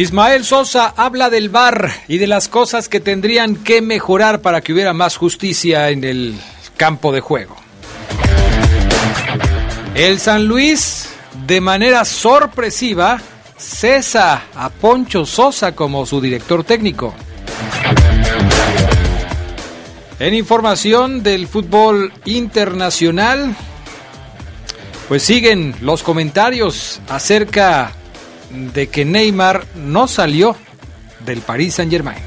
Ismael Sosa habla del VAR y de las cosas que tendrían que mejorar para que hubiera más justicia en el campo de juego. El San Luis, de manera sorpresiva, cesa a Poncho Sosa como su director técnico. En información del fútbol internacional, pues siguen los comentarios acerca de que Neymar no salió del Paris Saint Germain.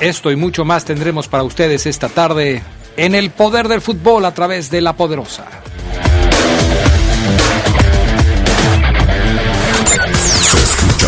Esto y mucho más tendremos para ustedes esta tarde en el poder del fútbol a través de la poderosa.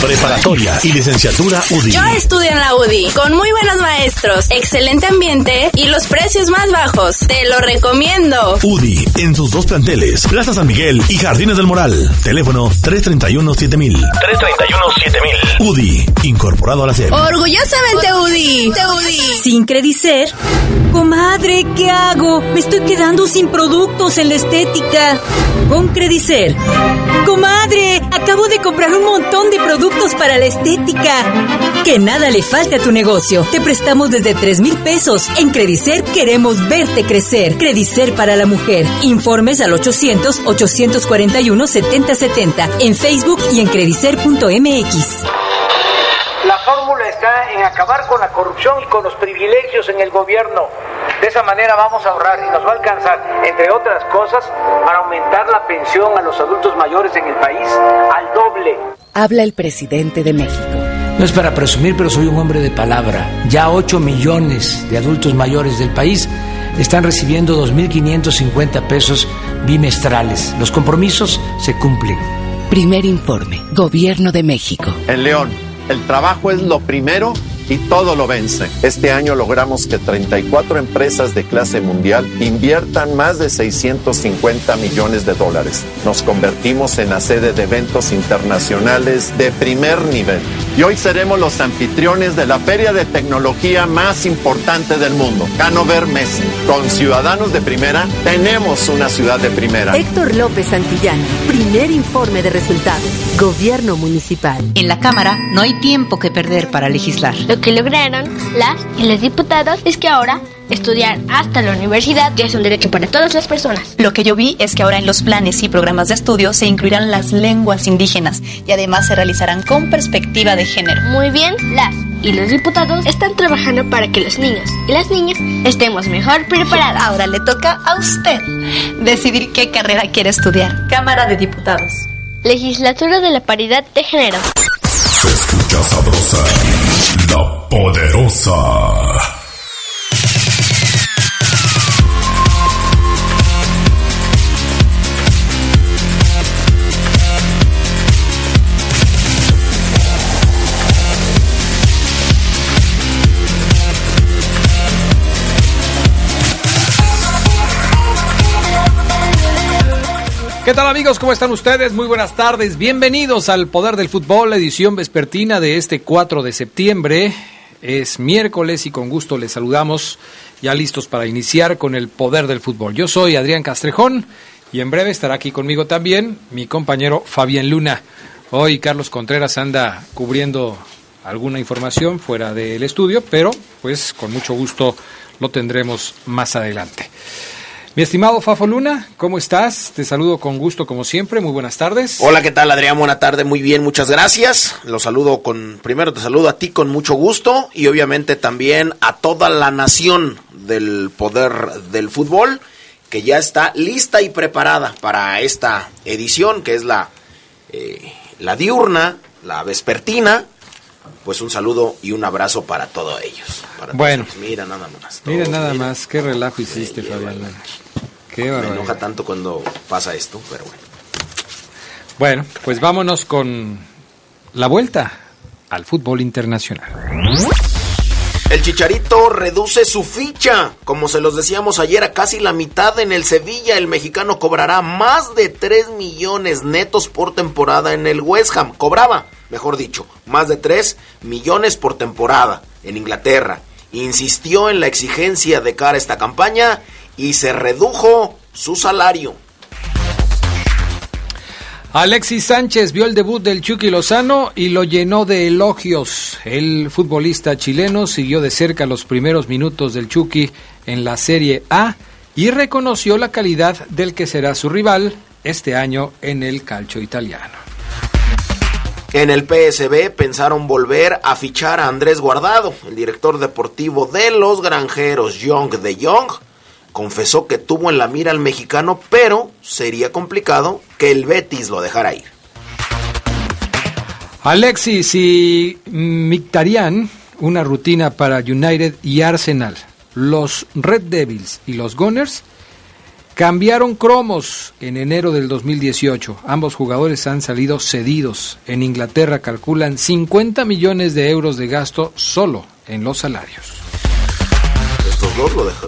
Preparatoria y licenciatura UDI. Yo estudio en la UDI, con muy buenos maestros, excelente ambiente y los precios más bajos. Te lo recomiendo. UDI en sus dos planteles, Plaza San Miguel y Jardines del Moral. Teléfono 331-7000. 331-7000. UDI, incorporado a la SEP. Orgullosamente UDI. UDI. Sin Credicer. Comadre, ¿qué hago? Me estoy quedando sin productos en la estética. Con Credicer. Comadre, acabo de comprar un montón de productos para la estética. Que nada le falte a tu negocio. Te prestamos desde 3 mil pesos. En Credicer queremos verte crecer. Credicer para la mujer. Informes al 800-841-7070. En Facebook y en credicer.mx. La fórmula está en acabar con la corrupción y con los privilegios en el gobierno. De esa manera vamos a ahorrar y nos va a alcanzar, entre otras cosas, para aumentar la pensión a los adultos mayores en el país al doble. Habla el presidente de México. No es para presumir, pero soy un hombre de palabra. Ya 8 millones de adultos mayores del país están recibiendo 2.550 pesos bimestrales. Los compromisos se cumplen. Primer informe, Gobierno de México. En León, el trabajo es lo primero y todo lo vence. Este año logramos que 34 empresas de clase mundial inviertan más de 650 millones de dólares. Nos convertimos en la sede de eventos internacionales de primer nivel. Y hoy seremos los anfitriones de la feria de tecnología más importante del mundo, Hanover Messe. Con ciudadanos de primera, tenemos una ciudad de primera. Héctor López Santillán, primer informe de resultados. Gobierno municipal. En la Cámara no hay tiempo que perder para legislar. Lo que lograron las y los diputados es que ahora estudiar hasta la universidad ya es un derecho para todas las personas. Lo que yo vi es que ahora en los planes y programas de estudio se incluirán las lenguas indígenas y además se realizarán con perspectiva de género. Muy bien, las y los diputados están trabajando para que los niños y las niñas estemos mejor preparados. Ahora le toca a usted decidir qué carrera quiere estudiar. Cámara de Diputados. Legislatura de la Paridad de Género. Se escucha sabrosa, la poderosa. ¿Qué tal amigos? ¿Cómo están ustedes? Muy buenas tardes. Bienvenidos al Poder del Fútbol, edición vespertina de este 4 de septiembre. Es miércoles y con gusto les saludamos ya listos para iniciar con el Poder del Fútbol. Yo soy Adrián Castrejón y en breve estará aquí conmigo también mi compañero Fabián Luna. Hoy Carlos Contreras anda cubriendo alguna información fuera del estudio, pero pues con mucho gusto lo tendremos más adelante. Mi estimado Fafo Luna, ¿cómo estás? Te saludo con gusto como siempre, muy buenas tardes. Hola, ¿qué tal Adrián? Buena tarde, muy bien, muchas gracias. Los saludo con, primero te saludo a ti con mucho gusto y obviamente también a toda la nación del poder del fútbol que ya está lista y preparada para esta edición que es la, eh, la diurna, la vespertina. Pues un saludo y un abrazo para todos ellos. bueno, mira nada más. Mira nada más, qué relajo hiciste, Fabián. Qué Me enoja tanto cuando pasa esto, pero bueno. Bueno, pues vámonos con la vuelta al fútbol internacional. El Chicharito reduce su ficha. Como se los decíamos ayer, a casi la mitad en el Sevilla, el mexicano cobrará más de 3 millones netos por temporada en el West Ham. Cobraba, mejor dicho, más de 3 millones por temporada en Inglaterra. Insistió en la exigencia de cara a esta campaña y se redujo su salario. Alexis Sánchez vio el debut del Chucky Lozano y lo llenó de elogios. El futbolista chileno siguió de cerca los primeros minutos del Chucky en la Serie A y reconoció la calidad del que será su rival este año en el calcio italiano. En el PSB pensaron volver a fichar a Andrés Guardado, el director deportivo de los granjeros Young de Young confesó que tuvo en la mira al mexicano, pero sería complicado que el Betis lo dejara ir. Alexis y Mictarian, una rutina para United y Arsenal. Los Red Devils y los Gunners cambiaron cromos en enero del 2018. Ambos jugadores han salido cedidos. En Inglaterra calculan 50 millones de euros de gasto solo en los salarios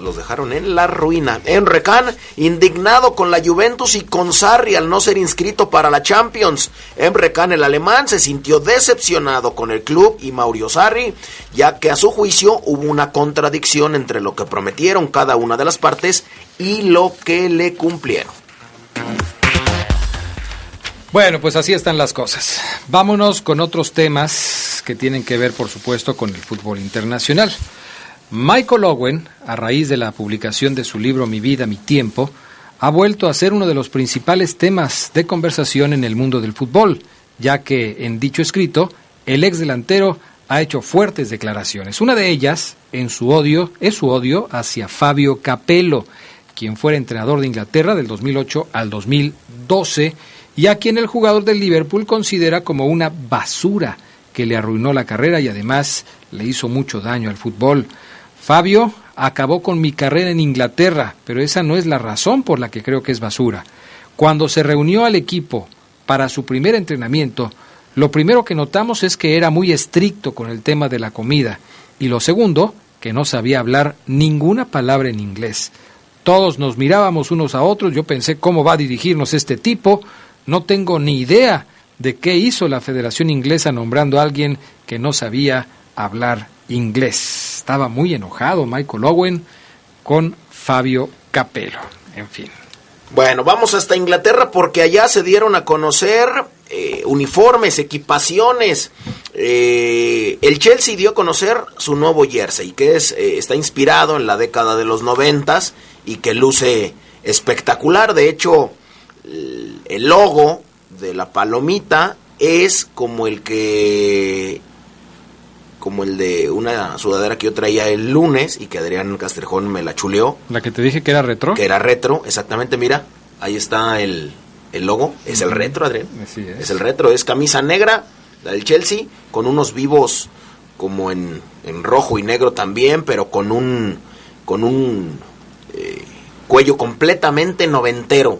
los dejaron en la ruina. Emre Can, indignado con la Juventus y con Sarri al no ser inscrito para la Champions. Emre Can, el alemán, se sintió decepcionado con el club y Mauricio Sarri, ya que a su juicio hubo una contradicción entre lo que prometieron cada una de las partes y lo que le cumplieron. Bueno, pues así están las cosas. Vámonos con otros temas que tienen que ver, por supuesto, con el fútbol internacional. Michael Owen, a raíz de la publicación de su libro Mi vida, mi tiempo, ha vuelto a ser uno de los principales temas de conversación en el mundo del fútbol, ya que en dicho escrito el ex delantero ha hecho fuertes declaraciones. Una de ellas, en su odio, es su odio hacia Fabio Capello, quien fuera entrenador de Inglaterra del 2008 al 2012 y a quien el jugador del Liverpool considera como una basura que le arruinó la carrera y además le hizo mucho daño al fútbol. Fabio acabó con mi carrera en Inglaterra, pero esa no es la razón por la que creo que es basura. Cuando se reunió al equipo para su primer entrenamiento, lo primero que notamos es que era muy estricto con el tema de la comida y lo segundo, que no sabía hablar ninguna palabra en inglés. Todos nos mirábamos unos a otros, yo pensé cómo va a dirigirnos este tipo, no tengo ni idea de qué hizo la Federación Inglesa nombrando a alguien que no sabía hablar inglés. Estaba muy enojado Michael Owen con Fabio Capello. En fin. Bueno, vamos hasta Inglaterra porque allá se dieron a conocer eh, uniformes, equipaciones. Eh, el Chelsea dio a conocer su nuevo jersey, que es, eh, está inspirado en la década de los noventas y que luce espectacular. De hecho, el logo de la palomita es como el que como el de una sudadera que yo traía el lunes y que Adrián Castrejón me la chuleó. La que te dije que era retro. Que era retro, exactamente, mira, ahí está el, logo, es el retro, Adrián. es. el retro, es camisa negra, la del Chelsea, con unos vivos como en, rojo y negro también, pero con un, con un eh, cuello completamente noventero.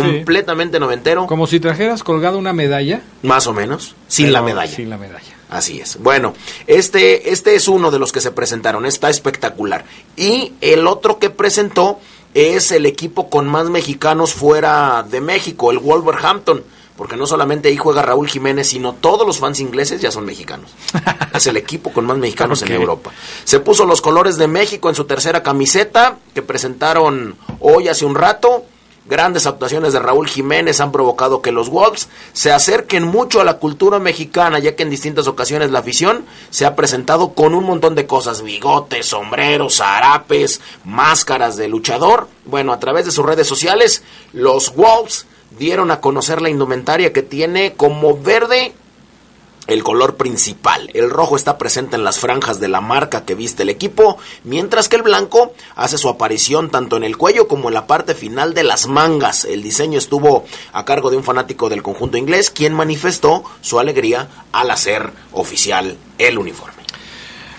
Completamente noventero. Como si trajeras colgada una medalla. Más o menos, sin la medalla. Sin la medalla. Así es. Bueno, este, este es uno de los que se presentaron, está espectacular. Y el otro que presentó es el equipo con más mexicanos fuera de México, el Wolverhampton. Porque no solamente ahí juega Raúl Jiménez, sino todos los fans ingleses ya son mexicanos. es el equipo con más mexicanos en Europa. Se puso los colores de México en su tercera camiseta, que presentaron hoy hace un rato. Grandes actuaciones de Raúl Jiménez han provocado que los Wolves se acerquen mucho a la cultura mexicana, ya que en distintas ocasiones la afición se ha presentado con un montón de cosas, bigotes, sombreros, zarapes, máscaras de luchador. Bueno, a través de sus redes sociales, los Wolves dieron a conocer la indumentaria que tiene como verde el color principal. El rojo está presente en las franjas de la marca que viste el equipo, mientras que el blanco hace su aparición tanto en el cuello como en la parte final de las mangas. El diseño estuvo a cargo de un fanático del conjunto inglés, quien manifestó su alegría al hacer oficial el uniforme.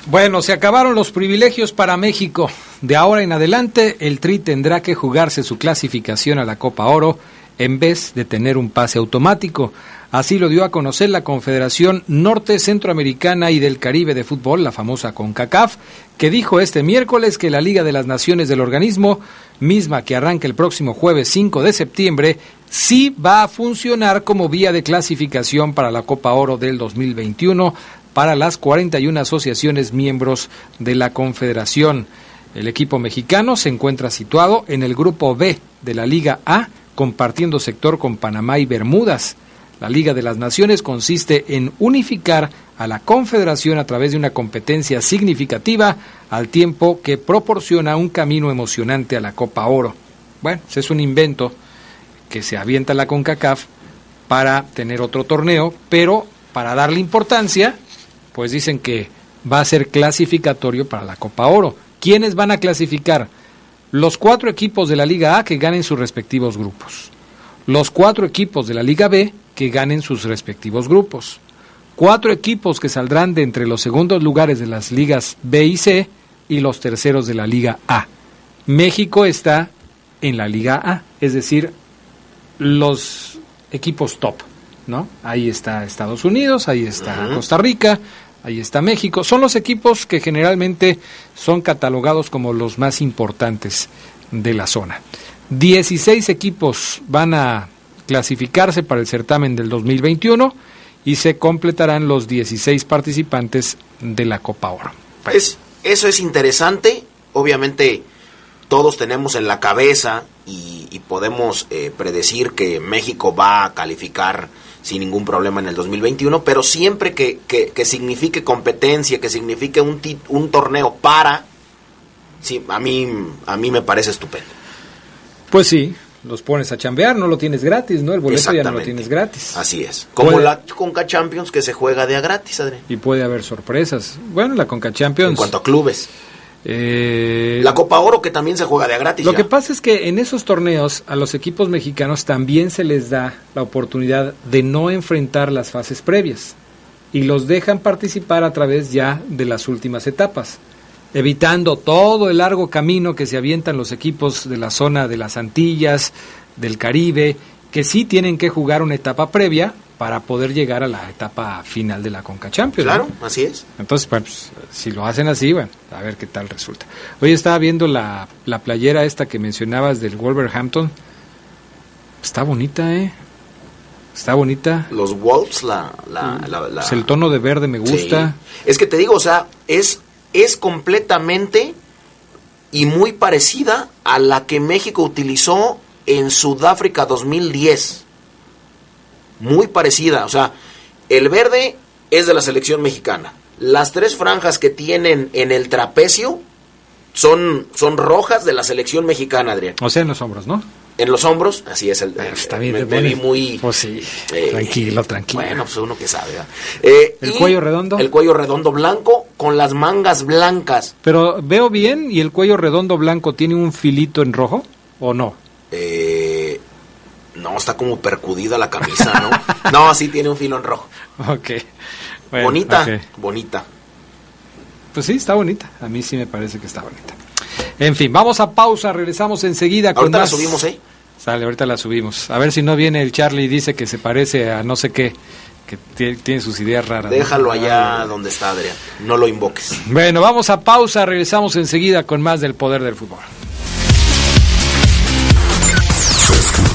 Bueno, se acabaron los privilegios para México. De ahora en adelante, el Tri tendrá que jugarse su clasificación a la Copa Oro en vez de tener un pase automático. Así lo dio a conocer la Confederación Norte Centroamericana y del Caribe de Fútbol, la famosa CONCACAF, que dijo este miércoles que la Liga de las Naciones del organismo, misma que arranca el próximo jueves 5 de septiembre, sí va a funcionar como vía de clasificación para la Copa Oro del 2021 para las 41 asociaciones miembros de la Confederación. El equipo mexicano se encuentra situado en el grupo B de la Liga A, compartiendo sector con Panamá y Bermudas. La Liga de las Naciones consiste en unificar a la Confederación a través de una competencia significativa al tiempo que proporciona un camino emocionante a la Copa Oro. Bueno, es un invento que se avienta la CONCACAF para tener otro torneo, pero para darle importancia, pues dicen que va a ser clasificatorio para la Copa Oro. ¿Quiénes van a clasificar? Los cuatro equipos de la Liga A que ganen sus respectivos grupos. Los cuatro equipos de la Liga B que ganen sus respectivos grupos. Cuatro equipos que saldrán de entre los segundos lugares de las ligas B y C y los terceros de la Liga A. México está en la Liga A, es decir, los equipos top, ¿no? Ahí está Estados Unidos, ahí está Costa Rica, ahí está México. Son los equipos que generalmente son catalogados como los más importantes de la zona. 16 equipos van a clasificarse para el certamen del 2021 y se completarán los 16 participantes de la Copa Oro. Pues eso es interesante, obviamente todos tenemos en la cabeza y, podemos eh, predecir que México va a calificar sin ningún problema en el 2021, pero siempre que, que, signifique competencia, que signifique un, un torneo para, sí, a, mí, a mí me parece estupendo. Pues sí, los pones a chambear, no lo tienes gratis, ¿no? El boleto ya no lo tienes gratis. Así es. Como la Conca Champions que se juega de a gratis, Adrián. Y puede haber sorpresas. Bueno, la Conca Champions. En cuanto a clubes. Eh, la Copa Oro que también se juega de a gratis. Lo que pasa es que en esos torneos a los equipos mexicanos también se les da la oportunidad de no enfrentar las fases previas y los dejan participar a través ya de las últimas etapas evitando todo el largo camino que se avientan los equipos de la zona de las Antillas, del Caribe, que sí tienen que jugar una etapa previa para poder llegar a la etapa final de la Conca Champions. Claro, así es. Entonces, pues, si lo hacen así, bueno, a ver qué tal resulta. Hoy estaba viendo la, la playera esta que mencionabas del Wolverhampton. Está bonita, ¿eh? Está bonita. Los Wolves, la... la, la, pues el tono de verde me gusta. Es que te digo, o sea, es es completamente y muy parecida a la que México utilizó en Sudáfrica 2010. Muy parecida, o sea, el verde es de la selección mexicana. Las tres franjas que tienen en el trapecio son, son rojas de la selección mexicana, Adrián. O sea, en los hombros, ¿no? En los hombros, así es el. está bien, me, muy. Pues sí, eh, tranquilo, tranquilo. Bueno, pues uno que sabe. Eh, ¿El cuello redondo? El cuello redondo blanco con las mangas blancas. Pero veo bien y el cuello redondo blanco tiene un filito en rojo o no? Eh, no, está como percudida la camisa, ¿no? no, sí tiene un filo en rojo. Ok. bonita, bonita. Pues sí, está bonita. A mí sí me parece que está bonita. En fin, vamos a pausa, regresamos enseguida con ahorita la subimos, ¿eh? Sale, ahorita la subimos. A ver si no viene el Charlie y dice que se parece a no sé qué, que tiene sus ideas raras. Déjalo allá donde está Adrián, no lo invoques. Bueno, vamos a pausa, regresamos enseguida con más del poder del fútbol.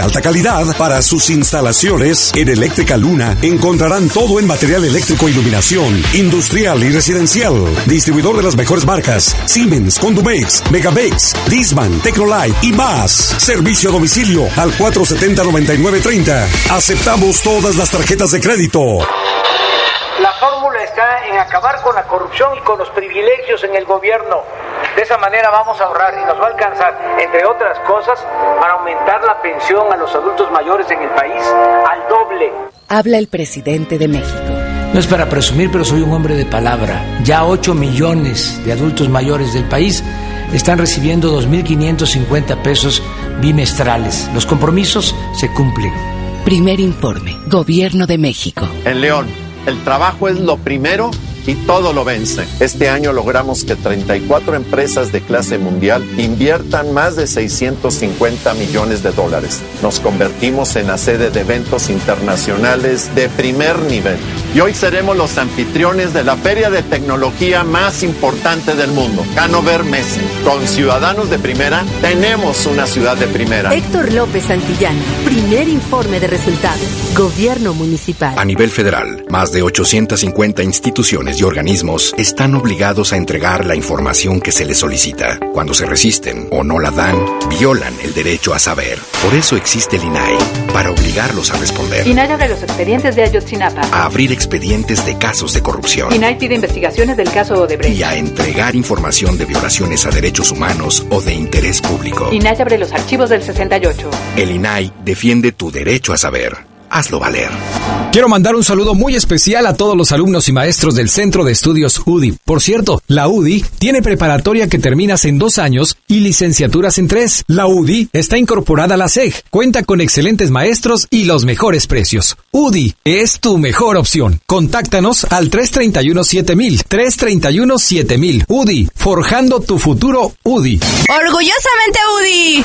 alta calidad para sus instalaciones, en Eléctrica Luna encontrarán todo en material eléctrico, iluminación, industrial y residencial. Distribuidor de las mejores marcas: Siemens, Condumex, Megabex, Disman, Tecnolight y más. Servicio a domicilio al 470-9930. Aceptamos todas las tarjetas de crédito. En acabar con la corrupción y con los privilegios en el gobierno. De esa manera vamos a ahorrar y nos va a alcanzar, entre otras cosas, para aumentar la pensión a los adultos mayores en el país al doble. Habla el presidente de México. No es para presumir, pero soy un hombre de palabra. Ya 8 millones de adultos mayores del país están recibiendo 2.550 pesos bimestrales. Los compromisos se cumplen. Primer informe, Gobierno de México. En León, el trabajo es lo primero y todo lo vence. Este año logramos que 34 empresas de clase mundial inviertan más de 650 millones de dólares. Nos convertimos en la sede de eventos internacionales de primer nivel. Y hoy seremos los anfitriones de la feria de tecnología más importante del mundo, Hanover Messe. Con ciudadanos de primera, tenemos una ciudad de primera. Héctor López Santillán, primer informe de resultados. Gobierno municipal. A nivel federal, más de 850 instituciones y organismos están obligados a entregar la información que se les solicita. Cuando se resisten o no la dan, violan el derecho a saber. Por eso existe el INAI, para obligarlos a responder. INAI abre los expedientes de Ayotzinapa. A abrir expedientes de casos de corrupción. INAI pide investigaciones del caso Odebrecht. Y a entregar información de violaciones a derechos humanos o de interés público. INAI abre los archivos del 68. El INAI defiende tu derecho a saber. Hazlo valer. Quiero mandar un saludo muy especial a todos los alumnos y maestros del Centro de Estudios UDI. Por cierto, la UDI tiene preparatoria que terminas en dos años y licenciaturas en tres. La UDI está incorporada a la SEG, cuenta con excelentes maestros y los mejores precios. UDI es tu mejor opción. Contáctanos al 331-7000. 331-7000. UDI, forjando tu futuro UDI. Orgullosamente UDI.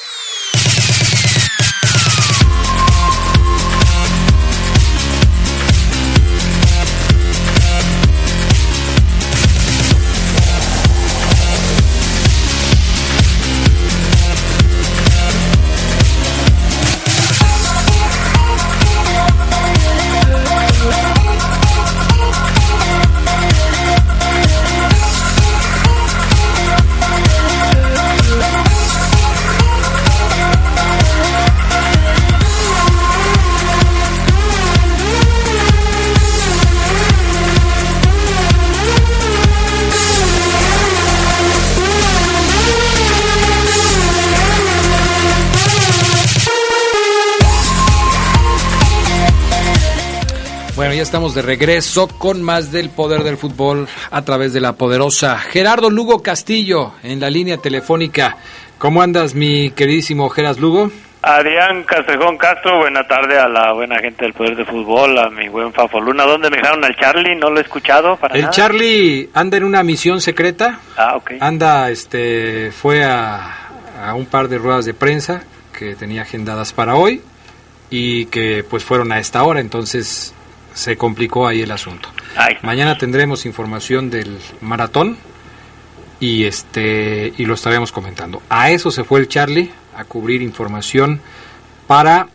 Ya estamos de regreso con más del poder del fútbol a través de la poderosa Gerardo Lugo Castillo en la línea telefónica. ¿Cómo andas, mi queridísimo Geras Lugo? Adrián Castrejón Castro, buena tarde a la buena gente del Poder de Fútbol, a mi buen Fafo Luna. ¿Dónde me dejaron al Charlie? No lo he escuchado para El nada. Charlie anda en una misión secreta. Ah, ok. Anda, este, fue a, a un par de ruedas de prensa que tenía agendadas para hoy y que pues fueron a esta hora, entonces se complicó ahí el asunto. Mañana tendremos información del maratón y este y lo estaremos comentando. A eso se fue el Charlie a cubrir información para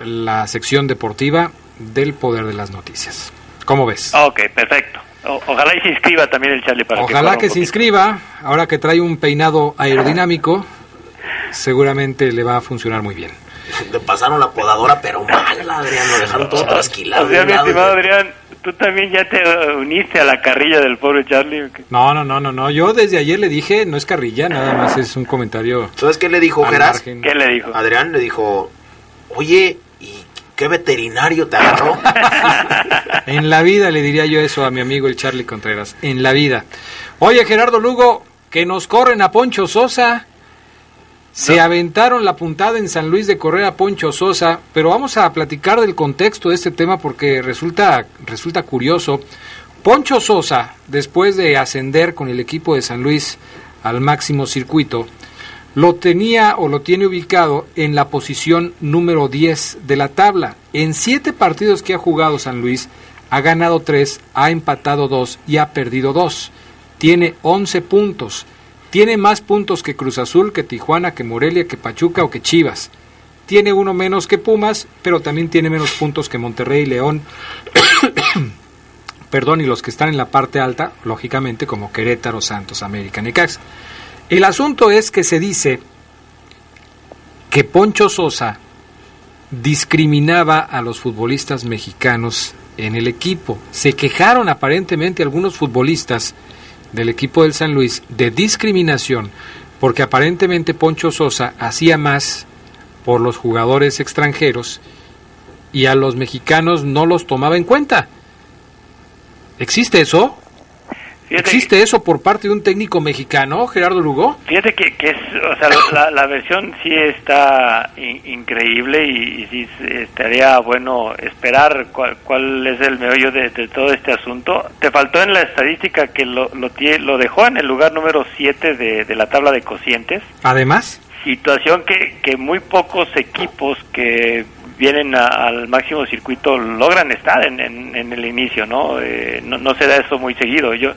la sección deportiva del Poder de las Noticias. ¿Cómo ves? Ok, perfecto. O- ojalá y se inscriba también el Charlie para Ojalá que se inscriba, ahora que trae un peinado aerodinámico, seguramente le va a funcionar muy bien. Le pasaron la podadora, pero mala, Adrián, lo dejaron todo trasquilado. O sea, mi estimado Adrián, ¿tú también ya te uniste a la carrilla del pobre Charlie? o qué? No, no, no, no, no. Yo desde ayer le dije, no es carrilla, nada más es un comentario. ¿Sabes qué le dijo Geras? ¿Qué le dijo? Adrián le dijo, oye, ¿y qué veterinario te agarró? En la vida le diría yo eso a mi amigo el Charlie Contreras. En la vida. Oye, Gerardo Lugo, que nos corren a Poncho Sosa. Se aventaron la puntada en San Luis de correr a Poncho Sosa, pero vamos a platicar del contexto de este tema porque resulta, resulta curioso. Poncho Sosa, después de ascender con el equipo de San Luis al máximo circuito, lo tenía o lo tiene ubicado en la posición número 10 de la tabla. En siete partidos que ha jugado San Luis, ha ganado tres, ha empatado dos y ha perdido dos. Tiene 11 puntos. Tiene más puntos que Cruz Azul, que Tijuana, que Morelia, que Pachuca o que Chivas. Tiene uno menos que Pumas, pero también tiene menos puntos que Monterrey, León, perdón, y los que están en la parte alta, lógicamente, como Querétaro, Santos, América, Necaxa. El asunto es que se dice que Poncho Sosa discriminaba a los futbolistas mexicanos en el equipo. Se quejaron aparentemente algunos futbolistas del equipo del San Luis de discriminación porque aparentemente Poncho Sosa hacía más por los jugadores extranjeros y a los mexicanos no los tomaba en cuenta. ¿Existe eso? Fíjate ¿Existe eso por parte de un técnico mexicano, Gerardo Lugo? Fíjate que, que es, o sea, la, la versión sí está in- increíble y, y sí estaría bueno esperar cuál, cuál es el meollo de, de todo este asunto. Te faltó en la estadística que lo, lo, tie- lo dejó en el lugar número 7 de, de la tabla de cocientes. Además, Situación que, que muy pocos equipos que vienen a- al máximo circuito logran estar en, en, el inicio, ¿no? Eh, ¿no? No se da eso muy seguido. Yo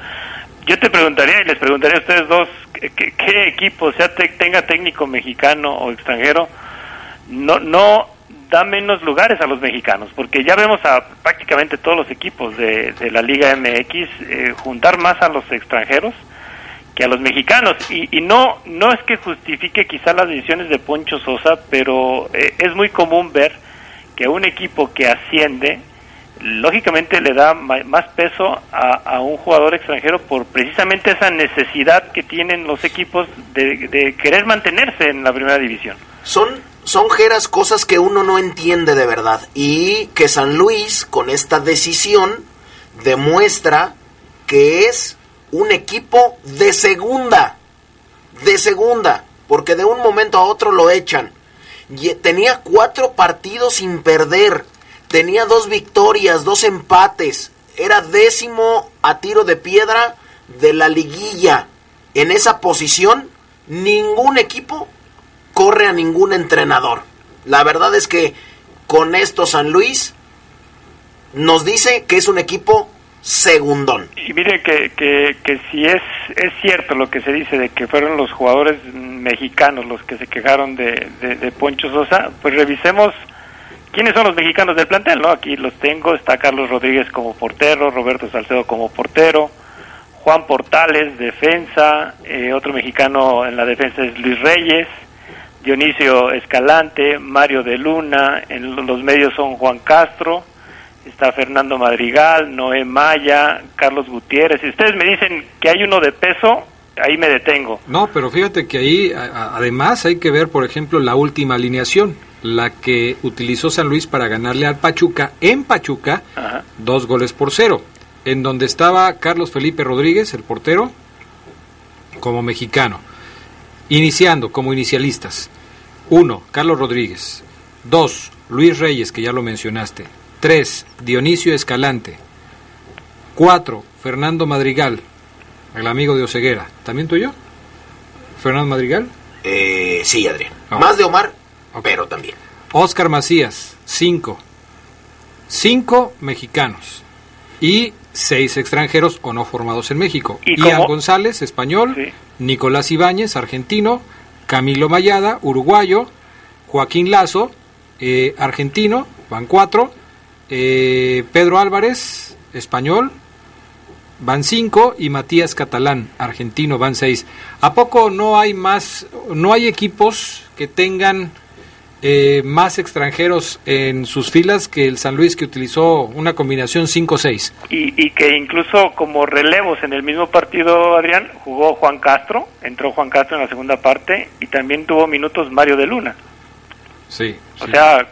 yo te preguntaría y les preguntaría a ustedes dos ¿qué, qué- qué equipo, sea te- tenga técnico mexicano o extranjero, no no da menos lugares a los mexicanos, porque ya vemos a prácticamente todos los equipos de, de la Liga MX eh, juntar más a los extranjeros que a los mexicanos y, y no no es que justifique quizá las decisiones de Poncho Sosa pero eh, es muy común ver que un equipo que asciende lógicamente le da más peso a, a un jugador extranjero por precisamente esa necesidad que tienen los equipos de, de querer mantenerse en la primera división Son, son Geras cosas que uno no entiende de verdad. Y que San Luis, con esta decisión, demuestra que es un equipo de segunda. De segunda. Porque de un momento a otro lo echan. Tenía cuatro partidos sin perder. Tenía dos victorias, dos empates. Era décimo a tiro de piedra de la liguilla. En esa posición, ningún equipo corre a ningún entrenador. La verdad es que con esto San Luis nos dice que es un equipo segundón. Y mire que, que, que si es, es cierto lo que se dice de que fueron los jugadores mexicanos los que se quejaron de, de, Poncho Sosa, pues revisemos quiénes son los mexicanos del plantel, ¿no? Aquí los tengo, está Carlos Rodríguez como portero, Roberto Salcedo como portero, Juan Portales, defensa, eh, otro mexicano en la defensa es Luis Reyes, Dionisio Escalante, Mario de Luna, en los medios son Juan Castro, está Fernando Madrigal, Noé Maya, Carlos Gutiérrez. Si ustedes me dicen que hay uno de peso, ahí me detengo. No, pero fíjate que ahí a- además hay que ver, por ejemplo, la última alineación, la que utilizó San Luis para ganarle al Pachuca en Pachuca, Ajá. dos goles por cero, en donde estaba Carlos Felipe Rodríguez, el portero, como mexicano, iniciando como inicialistas. Uno, Carlos Rodríguez. Dos, Luis Reyes, que ya lo mencionaste. Tres, Dionisio Escalante. Cuatro, Fernando Madrigal, el amigo de Oceguera. ¿También tuyo? ¿Fernando Madrigal? Eh, sí, Adrián. Más de Omar, pero también. Oscar Macías, cinco. Cinco mexicanos. Y seis extranjeros o no formados en México. ¿Y Ian cómo? González, español. Nicolás Ibáñez, argentino. Camilo Mayada, uruguayo. Joaquín Lazo, eh, argentino, van cuatro. Eh, Pedro Álvarez, español, van cinco. Y Matías Catalán, argentino, van seis. ¿A poco no hay más, no hay equipos que tengan eh, más extranjeros en sus filas que el San Luis que utilizó una combinación 5-6? Y, y que incluso como relevos en el mismo partido, Adrián, jugó Juan Castro, entró Juan Castro en la segunda parte y también tuvo minutos Mario de Luna. Sí. O sea,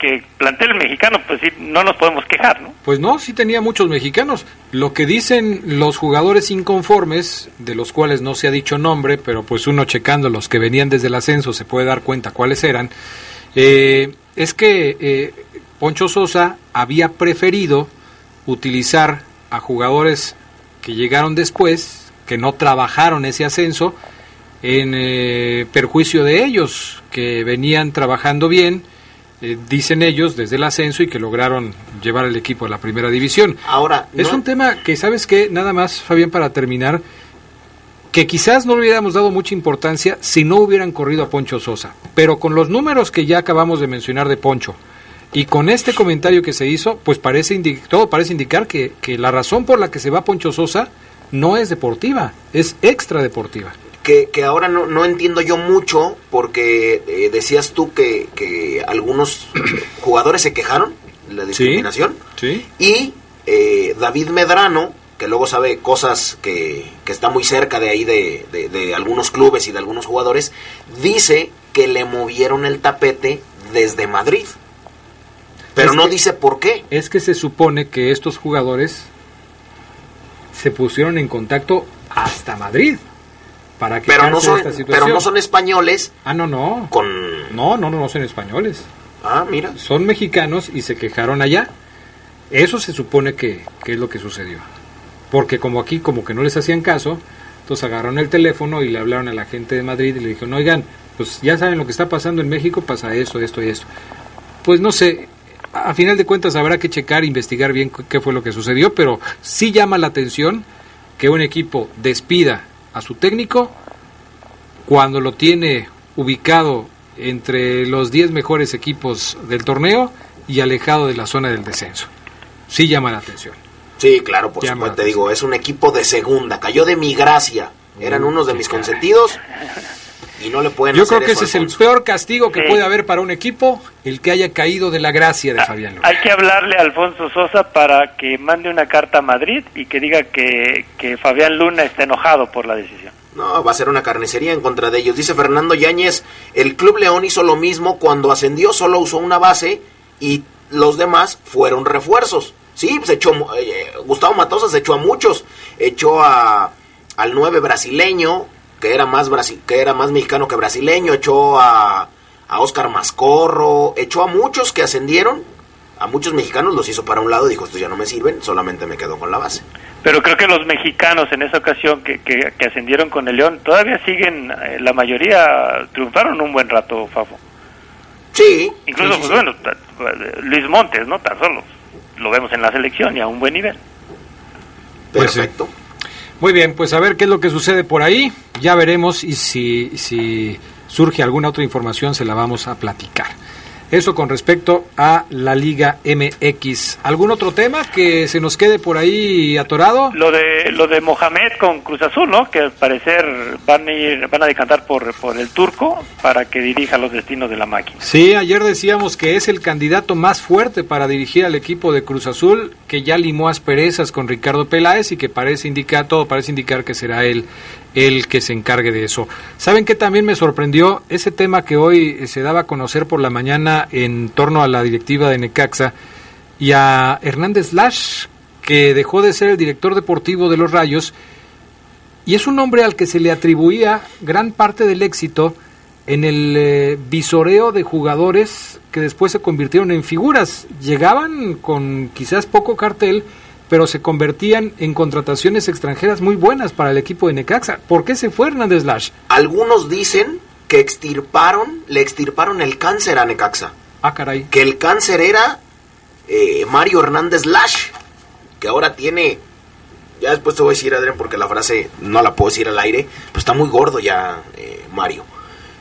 que plantel mexicano, pues sí, no nos podemos quejar, ¿no? Pues no, sí tenía muchos mexicanos. Lo que dicen los jugadores inconformes, de los cuales no se ha dicho nombre, pero pues uno checando los que venían desde el ascenso se puede dar cuenta cuáles eran, eh, es que eh, Poncho Sosa había preferido utilizar a jugadores que llegaron después, que no trabajaron ese ascenso, en eh, perjuicio de ellos, que venían trabajando bien, eh, dicen ellos, desde el ascenso y que lograron llevar al equipo a la primera división. Ahora, es un tema que, ¿sabes qué? Nada más, Fabián, para terminar, que quizás no le hubiéramos dado mucha importancia si no hubieran corrido a Poncho Sosa, pero con los números que ya acabamos de mencionar de Poncho, y con este comentario que se hizo, pues parece todo parece indicar que, que la razón por la que se va Poncho Sosa no es deportiva, es extra deportiva que, que ahora no, no, entiendo yo mucho porque eh, decías tú que, que, algunos jugadores se quejaron de la discriminación ¿Sí? y eh, David Medrano que luego sabe cosas que, que está muy cerca de ahí de, de, de, algunos clubes y de algunos jugadores, dice que le movieron el tapete desde Madrid. Pero Es no que- dice por qué. Es que se supone que estos jugadores se pusieron en contacto hasta Madrid para que Pero no, son, esta situación. pero no son españoles Ah, no, no. con... No, no, no, no son españoles. Ah, mira. Son mexicanos y se quejaron allá. Eso se supone que, que es lo que sucedió. Porque como aquí, como que no les hacían caso, entonces agarraron el teléfono y le hablaron a la gente de Madrid y le dijeron, oigan, pues ya saben lo que está pasando en México, pasa esto, esto y esto. Pues no sé, a final de cuentas habrá que checar, investigar bien qué fue lo que sucedió, pero sí llama la atención que un equipo despida a su técnico. Cuando lo tiene ubicado entre los 10 mejores equipos del torneo y alejado de la zona del descenso. Sí llama la atención. Sí, claro, por Llama supuesto, te digo, es un equipo de segunda, cayó de mi gracia, eran unos de mis consentidos y no le pueden Yo hacer creo que eso ese a es el peor castigo que puede haber para un equipo, el que haya caído de la gracia de Fabián Luna. Hay que hablarle a Alfonso Sosa para que mande una carta a Madrid y que diga que, que Fabián Luna está enojado por la decisión. No, va a ser una carnicería en contra de ellos. Dice Fernando Yáñez, el Club León hizo lo mismo cuando ascendió, solo usó una base y los demás fueron refuerzos. Sí, se echó, eh, Gustavo Matosa se echó a muchos, echó a, al 9 brasileño, que era más brasi- que era más mexicano que brasileño, echó a, a Oscar Mascorro, echó a muchos que ascendieron, a muchos mexicanos los hizo para un lado y dijo, estos ya no me sirven, solamente me quedo con la base. Pero creo que los mexicanos en esa ocasión que, que, que ascendieron con el León todavía siguen, eh, la mayoría triunfaron un buen rato, Fafo. Sí. Incluso, sí, sí, pues, bueno, Luis Montes, ¿no? Tan solo lo vemos en la selección y a un buen nivel. Perfecto. Muy bien, pues a ver qué es lo que sucede por ahí. Ya veremos y si, si surge alguna otra información se la vamos a platicar. Eso con respecto a la Liga MX. ¿Algún otro tema que se nos quede por ahí atorado? Lo de lo de Mohamed con Cruz Azul, ¿no? Que al parecer van a ir, van a decantar por, por el turco para que dirija los destinos de la máquina. Sí, ayer decíamos que es el candidato más fuerte para dirigir al equipo de Cruz Azul, que ya limó asperezas con Ricardo Peláez y que parece indicar, todo parece indicar que será él el que se encargue de eso. ¿Saben qué también me sorprendió? Ese tema que hoy eh, se daba a conocer por la mañana en torno a la directiva de Necaxa y a Hernández Lash, que dejó de ser el director deportivo de los Rayos y es un hombre al que se le atribuía gran parte del éxito en el eh, visoreo de jugadores que después se convirtieron en figuras. Llegaban con quizás poco cartel, pero se convertían en contrataciones extranjeras muy buenas para el equipo de Necaxa. ¿Por qué se fue Hernández Lash? Algunos dicen que extirparon, le extirparon el cáncer a Necaxa. Ah, caray. Que el cáncer era eh, Mario Hernández Lash, que ahora tiene, ya después te voy a decir, Adrián, porque la frase no la puedo decir al aire, pero está muy gordo ya eh, Mario.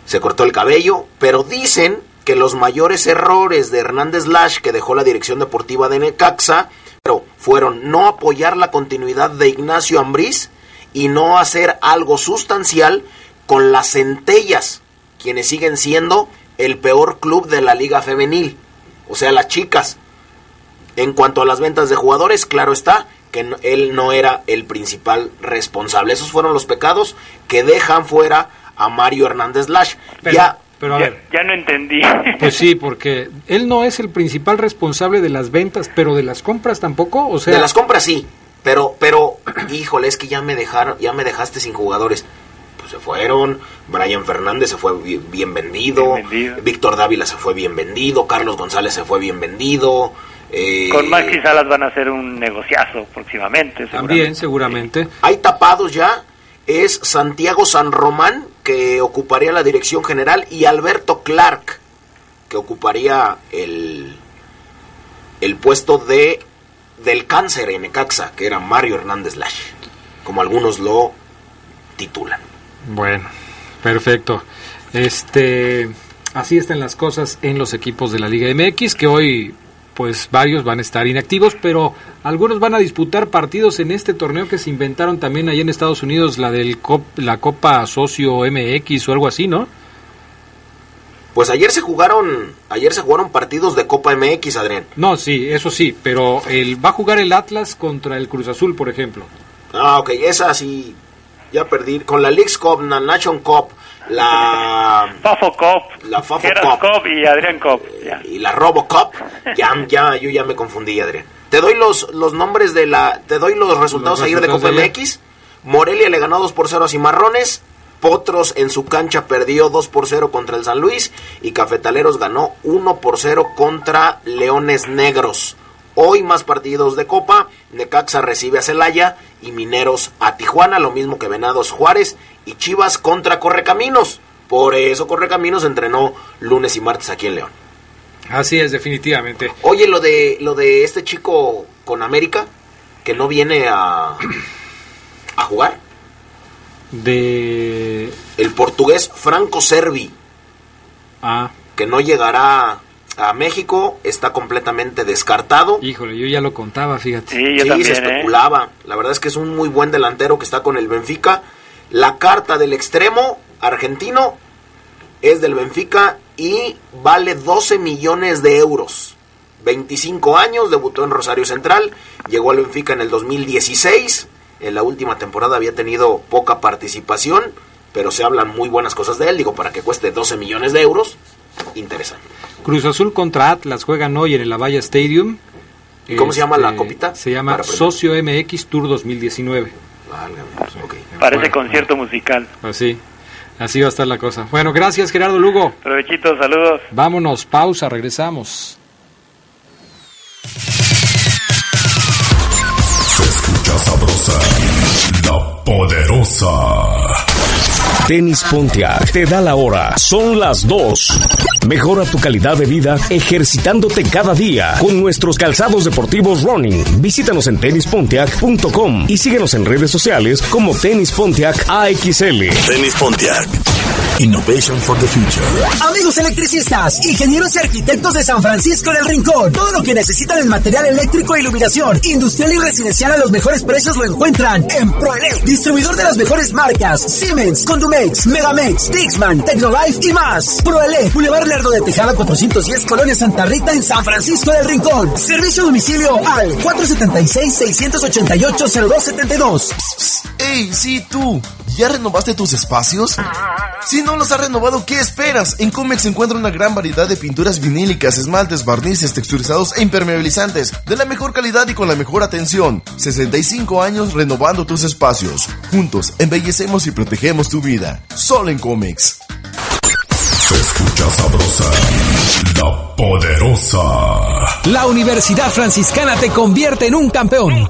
Se cortó el cabello, pero dicen que los mayores errores de Hernández Lash, que dejó la dirección deportiva de Necaxa, pero fueron no apoyar la continuidad de Ignacio Ambriz y no hacer algo sustancial con las centellas, quienes siguen siendo el peor club de la liga femenil, o sea, las chicas. En cuanto a las ventas de jugadores, claro está que no- él no era el principal responsable. Esos fueron los pecados que dejan fuera a Mario Hernández Lash. Pero, ya, Pero a ya, ver. ya no entendí. Pues sí, porque él no es el principal responsable de las ventas, pero de las compras tampoco, o sea... de las compras sí, pero, pero, híjole, es que ya me dejaron, ya me dejaste sin jugadores. Se fueron, Brian Fernández se fue bi- bien, vendido, Bien vendido. Víctor Dávila se fue bien vendido, Carlos González se fue bien vendido. eh, Con Maxi Salas van a hacer un negociazo próximamente. También, seguramente. Hay tapados ya, es Santiago San Román, que ocuparía la dirección general, y Alberto Clark, que ocuparía el, el puesto de del cáncer en Necaxa, que era Mario Hernández Lash, como algunos lo titulan. Bueno, perfecto. Este, así están las cosas en los equipos de la Liga MX, que hoy pues varios van a estar inactivos, pero algunos van a disputar partidos en este torneo que se inventaron también allá en Estados Unidos, la del Cop- la Copa Socio MX o algo así, ¿no? Pues ayer se jugaron, ayer se jugaron partidos de Copa MX, Adrián. No, sí, eso sí, pero el, va a jugar el Atlas contra el Cruz Azul, por ejemplo. Ah, ok, esa sí, ya perdí. Con la Leagues Cup, la Nation Cup, la... Fafo Cop, La Fafo Cup. Y Adrián Cop. ya. y la Robocop, ya, ya, yo ya me confundí, Adrián. Te doy los, los nombres de la, te doy los resultados Los ayer de resultados Copa de ayer. MX. Morelia le ganó 2 por 0 a Cimarrones. Potros en su cancha perdió 2 por 0 contra el San Luis. Y Cafetaleros ganó 1 por 0 contra Leones Negros. Hoy más partidos de Copa. Necaxa recibe a Celaya y Mineros a Tijuana. Lo mismo que Venados Juárez y Chivas contra Correcaminos. Por eso Correcaminos entrenó lunes y martes aquí en León. Así es, definitivamente. Oye, lo de lo de este chico con América que no viene a a jugar, De... el portugués Franco Servi, Ah, que no llegará a México, está completamente descartado. híjole, yo ya lo contaba, fíjate. Sí, yo sí, también, se ¿eh? especulaba. La verdad es que es un muy buen delantero que está con el Benfica. La carta del extremo argentino es del Benfica y vale 12 millones de euros. 25 años, debutó en Rosario Central, llegó al Benfica en el 2016. En la última temporada había tenido poca participación, pero se hablan muy buenas cosas de él. Digo, para que cueste 12 millones de euros, interesante. Cruz Azul contra Atlas juegan hoy en el Avaya Stadium. ¿Y cómo se llama la Este, copita? Se llama. Socio MX Tour 2019. Válgame, ok. Parece Bueno, concierto musical. Así, así va a estar la cosa. Bueno, gracias Gerardo Lugo. Provechito, saludos. Vámonos, pausa, regresamos. Se escucha sabrosa, la poderosa. Tenis Pontiac te da la hora. Son las 2. Mejora tu calidad de vida ejercitándote cada día con nuestros calzados deportivos running. Visítanos en tenispontiac.com y síguenos en redes sociales como Tenis Pontiac AXL. Tenis Pontiac. Innovation for the future. Amigos electricistas, ingenieros y arquitectos de San Francisco del Rincón, todo lo que necesitan en material eléctrico e iluminación, industrial y residencial a los mejores precios lo encuentran en ProElect, distribuidor de las mejores marcas Siemens, Megamex, Dixman, Tecnolife y más. ProElect, Boulevard Lerdo de Tejada 410, Colonia Santa Rita en San Francisco del Rincón. Servicio a domicilio al 476-688-0272. ¡Ey, sí, tú! ¿Ya renovaste tus espacios? Si no los has renovado, ¿qué esperas? En Comex se encuentra una gran variedad de pinturas vinílicas, esmaltes, barnices, texturizados e impermeabilizantes, de la mejor calidad y con la mejor atención. 65 años renovando tus espacios. Juntos, embellecemos y protegemos tu vida. Solo en Comex. Se escucha sabrosa, la poderosa. La Universidad Franciscana te convierte en un campeón.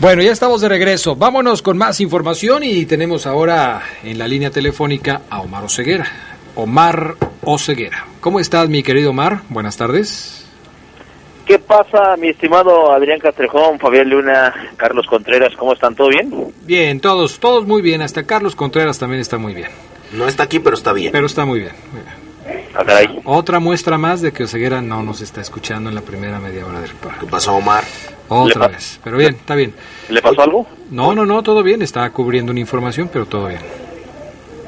Bueno, ya estamos de regreso. Vámonos con más información y tenemos ahora en la línea telefónica a Omar Oseguera. Omar Oseguera. ¿Cómo estás, mi querido Omar? Buenas tardes. ¿Qué pasa, mi estimado Adrián Castrejón, Fabián Luna, Carlos Contreras? ¿Cómo están? ¿Todo bien? Bien, todos, todos muy bien. Hasta Carlos Contreras también está muy bien. No está aquí, pero está bien. Pero está muy bien. Ah, caray. Otra muestra más de que Oseguera no nos está escuchando en la primera media hora del programa. ¿Qué pasó, Omar? Otra vez. Pero bien, está bien. ¿Le pasó algo? No, no, no, todo bien. Está cubriendo una información, pero todo bien.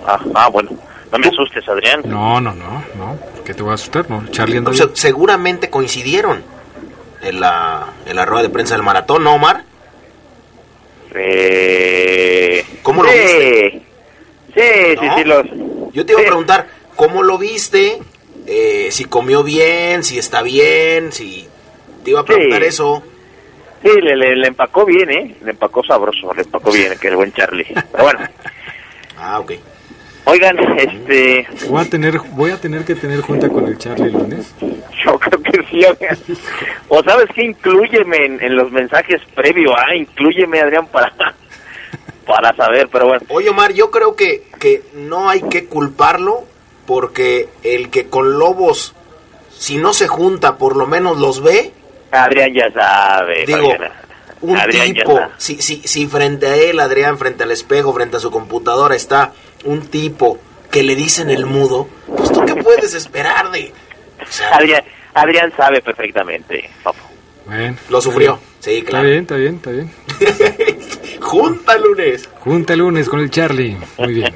Ah, ah bueno. No me asustes, Adrián. No, no, no, no. ¿Por qué te voy a asustar? No, Charlie anda O sea, seguramente coincidieron en la, en la rueda de prensa del maratón, ¿no, Omar? Eh... ¿Cómo lo sí. viste? Sí, sí, ¿No? sí, los... Yo te iba a preguntar, ¿cómo lo viste? Eh, si comió bien, si está bien, si... Te iba a preguntar Sí. eso. Sí, le, le, le empacó bien, ¿eh? Le empacó sabroso, le empacó bien, que el buen Charlie. Pero bueno, Ah, ok. oigan, este... Voy a tener, voy a tener que tener junta con el Charlie el lunes. Yo creo que sí, Adrián. O sabes qué, inclúyeme en, en los mensajes previo, ah, inclúyeme, Adrián, para, para saber, pero bueno. Oye, Omar, yo creo que, que no hay que culparlo porque el que con lobos, si no se junta, por lo menos los ve. Adrián ya sabe. Digo, un Adrián tipo, si, si, si frente a él, Adrián, frente al espejo, frente a su computadora, está un tipo que le dicen el mudo, pues tú qué puedes esperar de... O sea, Adrián, Adrián sabe perfectamente, papu. Bueno, Lo sufrió, sí, Está claro. bien, está bien, está bien. Junta lunes. Junta el lunes con el Charlie. Muy bien.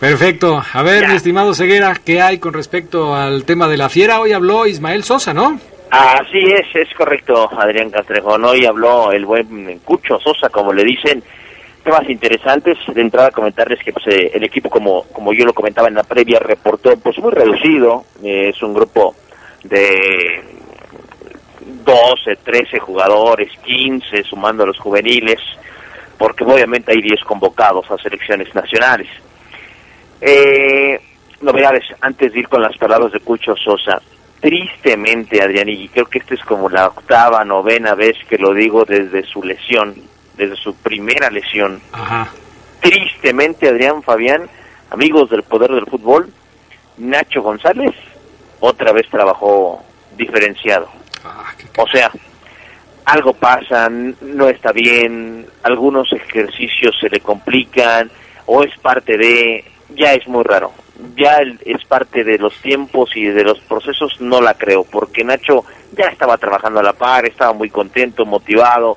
Perfecto. A ver, mi estimado Ceguera, ¿qué hay con respecto al tema de la fiera? Hoy habló Ismael Sosa, ¿no? Así es, es correcto, Adrián Castrejón. Hoy habló el buen Cucho Sosa, como le dicen. Temas interesantes. De entrada, comentarles que pues, eh, el equipo, como, como yo lo comentaba en la previa, reportó pues muy reducido. Eh, es un grupo de 12, 13 jugadores, 15, sumando a los juveniles, porque obviamente hay 10 convocados a selecciones nacionales. Eh, novedades, antes de ir con las palabras de Cucho Sosa. Tristemente, Adrián, y creo que esta es como la octava, novena vez que lo digo desde su lesión, desde su primera lesión. Ajá. Tristemente, Adrián Fabián, amigos del poder del fútbol, Nacho González otra vez trabajó diferenciado. O sea, algo pasa, no está bien, algunos ejercicios se le complican o es parte de, ya es muy raro. Ya es parte de los tiempos y de los procesos, no la creo, porque Nacho ya estaba trabajando a la par, estaba muy contento, motivado.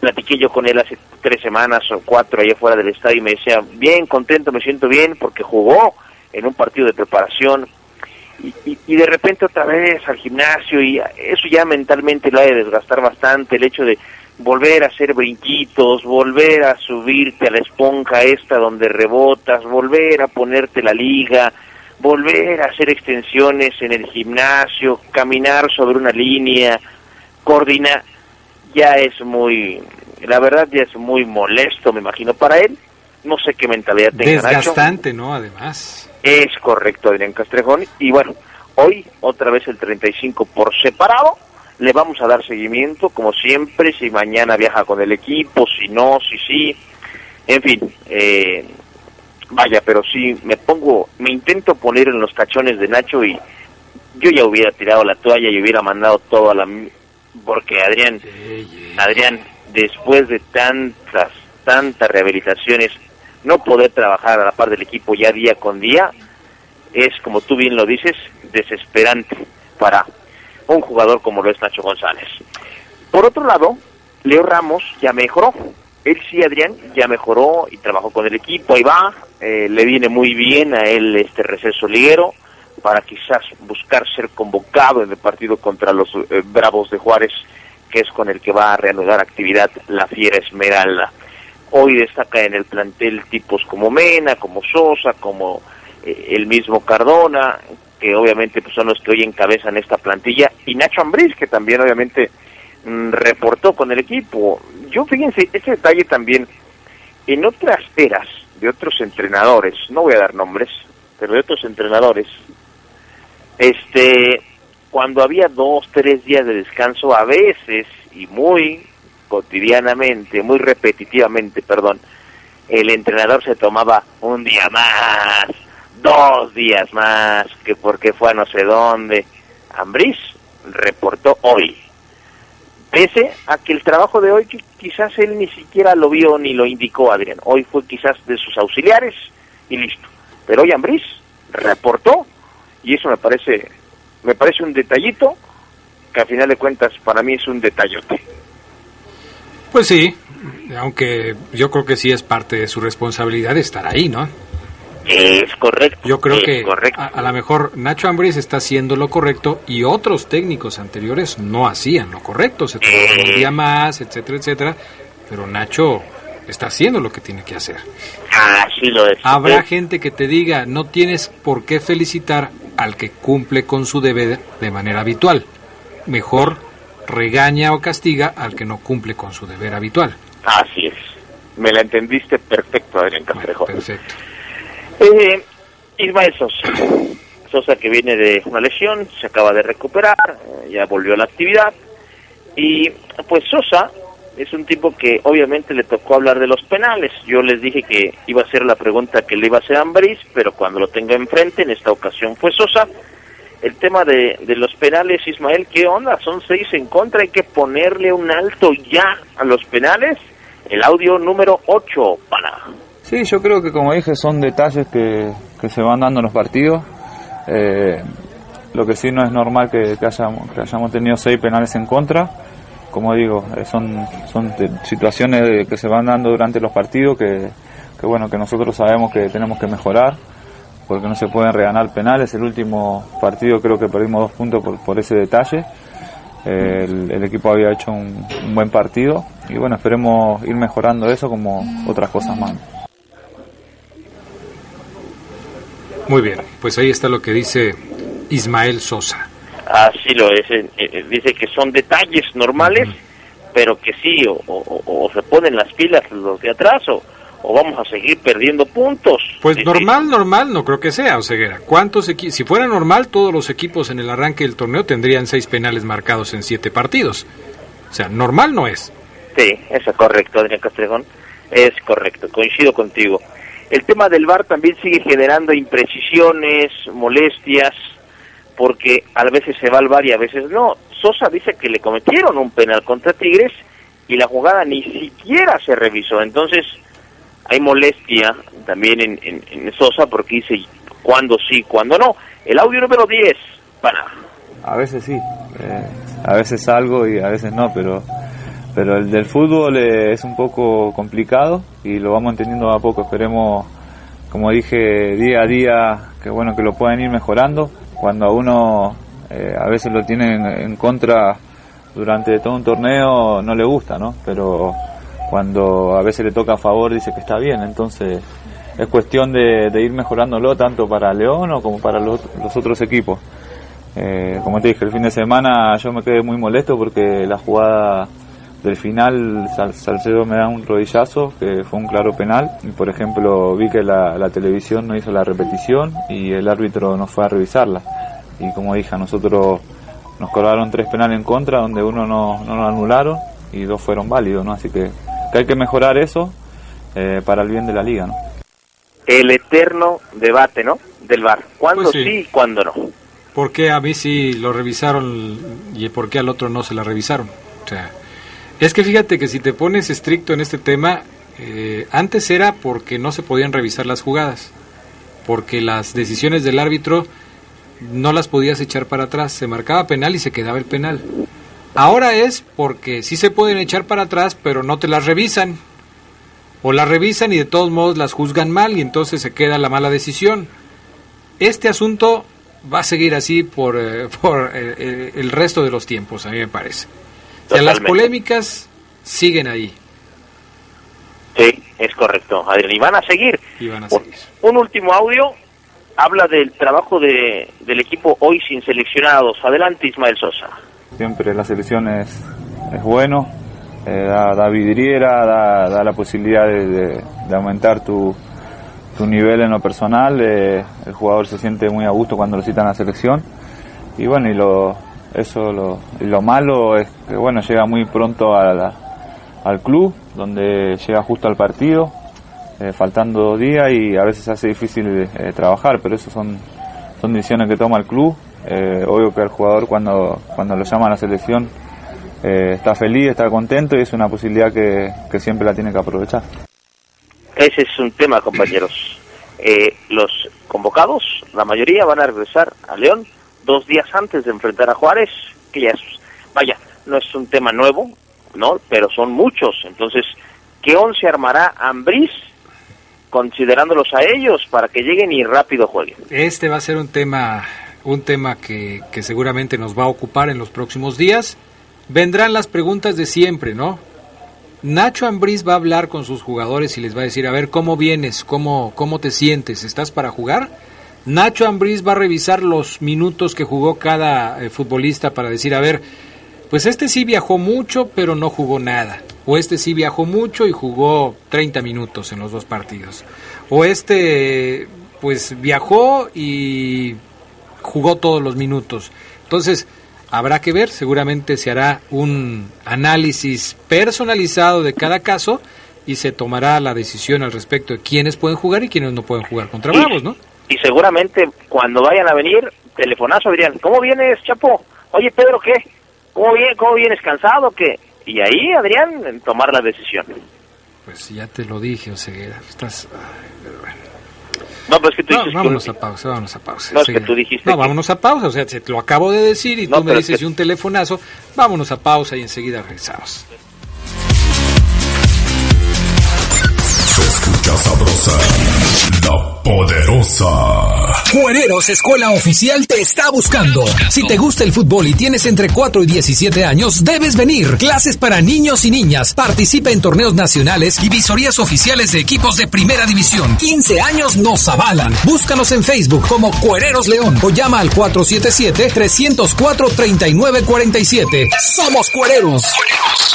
Platiqué yo con él hace tres semanas o cuatro allá fuera del estadio y me decía, bien contento, me siento bien, porque jugó en un partido de preparación, y, y de repente otra vez al gimnasio y eso ya mentalmente lo ha de desgastar bastante, el hecho de volver a hacer brinquitos, volver a subirte a la esponja esta donde rebotas, volver a ponerte la liga, volver a hacer extensiones en el gimnasio, caminar sobre una línea, coordinar, ya es muy, la verdad ya es muy molesto, me imagino, para él. No sé qué mentalidad tenga Nacho. Desgastante, ¿no? Además. Es correcto, Adrián Castrejón. Y bueno, hoy otra vez el 35 por separado. Le vamos a dar seguimiento, como siempre, si mañana viaja con el equipo, si no, si sí. En fin, eh, vaya, pero sí, me pongo, me intento poner en los cachones de Nacho y yo ya hubiera tirado la toalla y hubiera mandado todo a la... Porque Adrián, Adrián, después de tantas, tantas rehabilitaciones, no poder trabajar a la par del equipo ya día con día es, como tú bien lo dices, desesperante para un jugador como lo es Nacho González. Por otro lado, Leo Ramos ya mejoró. Él sí, Adrián, ya mejoró y trabajó con el equipo, ahí va, eh, le viene muy bien a él este receso liguero para quizás buscar ser convocado en el partido contra los eh, Bravos de Juárez, que es con el que va a reanudar actividad la Fiera Esmeralda. Hoy destaca en el plantel tipos como Mena, como Sosa, como eh, el mismo Cardona, que obviamente pues, son los que hoy encabezan esta plantilla, y Nacho Ambriz, que también obviamente mm, reportó con el equipo. Yo fíjense, ese detalle también, en otras eras de otros entrenadores, no voy a dar nombres, pero de otros entrenadores, este, cuando había dos, tres días de descanso, a veces, y muy cotidianamente, muy repetitivamente, perdón, el entrenador se tomaba un día más, dos días más, que porque fue a no sé dónde. Ambriz reportó hoy, pese a que el trabajo de hoy qui- quizás él ni siquiera lo vio ni lo indicó Adrián, hoy fue quizás de sus auxiliares y listo. Pero hoy Ambriz reportó y eso me parece me parece un detallito que a final de cuentas para mí es un detallote. Pues sí, aunque yo creo que sí es parte de su responsabilidad estar ahí, ¿no? Es correcto. Yo creo que correcto. a, a lo mejor Nacho Ambriz está haciendo lo correcto y otros técnicos anteriores no hacían lo correcto, se tomaban un día más, etcétera, etcétera, pero Nacho está haciendo lo que tiene que hacer. Así lo es. Habrá gente que te diga, no tienes por qué felicitar al que cumple con su deber de manera habitual. Mejor regaña o castiga al que no cumple con su deber habitual. Así es. Me la entendiste perfecto, Adrián Castrejón. Perfecto. Eh, Ismael Sosa. Sosa que viene de una lesión, se acaba de recuperar, eh, ya volvió a la actividad. Y pues Sosa es un tipo que obviamente le tocó hablar de los penales. Yo les dije que iba a ser la pregunta que le iba a hacer a Ambriz, pero cuando lo tenga enfrente, en esta ocasión fue Sosa. El tema de, de los penales, Ismael, ¿qué onda? Son seis en contra, hay que ponerle un alto ya a los penales. El audio número 8 para... Sí, yo creo que como dije son detalles que, que se van dando en los partidos. Eh, lo que sí no es normal que, que hayamos, tenido seis penales en contra. Como digo, eh, son, situaciones que se van dando durante los partidos que, bueno que nosotros sabemos que tenemos que mejorar porque no se pueden regalar penales. El último partido creo que perdimos dos puntos por, ese detalle. El, el equipo había hecho un, un buen partido y bueno, esperemos ir mejorando eso como otras cosas más. Muy bien, pues ahí está lo que dice Ismael Sosa. Así lo es. eh, eh, dice que son detalles normales, pero que sí, o, o- o se ponen las pilas los de atrás, o, o vamos a seguir perdiendo puntos. Pues normal, normal, no creo que sea, Oseguera. ¿Cuántos equipos? Si fuera normal, todos los equipos en el arranque del torneo tendrían seis penales marcados en siete partidos. O sea, normal no es. Sí, eso es correcto, Adrián Castrejón. Es correcto, coincido contigo. El tema del VAR también sigue generando imprecisiones, molestias, porque a veces se va al VAR y a veces no. Sosa dice que le cometieron un penal contra Tigres y la jugada ni siquiera se revisó. Entonces, hay molestia también en, Sosa porque dice cuándo sí, cuándo no. El audio número 10 para A veces sí, eh, a veces salgo y a veces no, pero pero el del fútbol eh, es un poco complicado y lo vamos entendiendo a poco. Esperemos, como dije, día a día, que bueno que lo puedan ir mejorando. Cuando a uno eh, a veces lo tienen en contra durante todo un torneo no le gusta, ¿no? Pero cuando a veces le toca a favor dice que está bien, entonces es cuestión de, ir mejorándolo tanto para León como para los, los otros equipos. Eh, como te dije, el fin de semana yo me quedé muy molesto porque la jugada del final Sal- Salcedo me da un rodillazo que fue un claro penal y por ejemplo vi que la, la televisión no hizo la repetición y el árbitro no fue a revisarla y como dije a nosotros nos cobraron tres penales en contra donde uno no, no lo anularon y dos fueron válidos ¿no? así que, que hay que mejorar eso eh, para el bien de la liga ¿no? el eterno debate, ¿no? Del VAR. ¿Cuándo Pues sí. sí. y cuándo no? ¿Por qué a mí sí lo revisaron y por qué al otro no se la revisaron? O sea, es que fíjate que si te pones estricto en este tema, eh, antes era porque no se podían revisar las jugadas, porque las decisiones del árbitro no las podías echar para atrás, se marcaba penal y se quedaba el penal. Ahora es porque sí se pueden echar para atrás, pero no te las revisan. O las revisan y de todos modos las juzgan mal y entonces se queda la mala decisión. Este asunto va a seguir así por, eh, por eh, el resto de los tiempos, a mí me parece. Sea, las Totalmente. polémicas siguen ahí. Sí, es correcto, Adrián. Y van a seguir. Y van a Un- Un último audio habla del trabajo de, del equipo hoy sin seleccionados. Adelante, Ismael Sosa. Siempre la selección es, es bueno, eh, da, da vidriera, da, da la posibilidad de, de- de aumentar tu, tu nivel en lo personal. eh, el jugador se siente muy a gusto cuando lo citan a la selección. Y bueno, y lo, eso lo, lo malo es que bueno, llega muy pronto a al club, donde llega justo al partido, eh, faltando dos días y a veces hace difícil eh, trabajar, pero eso son, son decisiones que toma el club. Eh, obvio que el jugador cuando, cuando lo llama a la selección eh, está feliz, está contento y es una posibilidad que, que siempre la tiene que aprovechar. Ese es un tema, compañeros. Los convocados, la mayoría van a regresar a León dos días antes de enfrentar a Juárez, que ya es, vaya, no es un tema nuevo, ¿no? Pero son muchos. Entonces, ¿qué once armará Ambriz considerándolos a ellos para que lleguen y rápido jueguen? Este va a ser un tema, un tema que, que seguramente nos va a ocupar en los próximos días. Vendrán las preguntas de siempre, ¿no? Nacho Ambriz va a hablar con sus jugadores y les va a decir, a ver, ¿cómo vienes? ¿Cómo, cómo te sientes? ¿Estás para jugar? Nacho Ambriz va a revisar los minutos que jugó cada eh, futbolista para decir, a ver, pues este sí viajó mucho, pero no jugó nada. O este sí viajó mucho y jugó 30 minutos en los dos partidos. O este, pues viajó y jugó todos los minutos. Entonces, habrá que ver, seguramente se hará un análisis personalizado de cada caso y se tomará la decisión al respecto de quiénes pueden jugar y quiénes no pueden jugar contra Bravos, ¿no? Y seguramente cuando vayan a venir, telefonazo Adrián, ¿cómo vienes, Chapo? Oye, Pedro, ¿qué? ¿Cómo, vienes, cómo vienes cansado? ¿Qué? Y ahí, Adrián, en tomar la decisión. Pues ya te lo dije, Oseguera, estás... No, pero es que tú No, dices vámonos que... a pausa, vámonos a pausa. No, es que tú dijiste No, que- vámonos a pausa, o sea, te lo acabo de decir y No, tú me es dices que- un telefonazo. Vámonos a pausa y enseguida regresamos. Se escucha sabrosa, la poderosa. Cuereros Escuela Oficial te está buscando. Si te gusta el fútbol y tienes entre 4 y 17 años, debes venir. Clases para niños y niñas. Participa en torneos nacionales y visorías oficiales de equipos de primera división. 15 años nos avalan. Búscanos en Facebook como Cuereros León o llama al 477-304-3947. Somos Cuereros.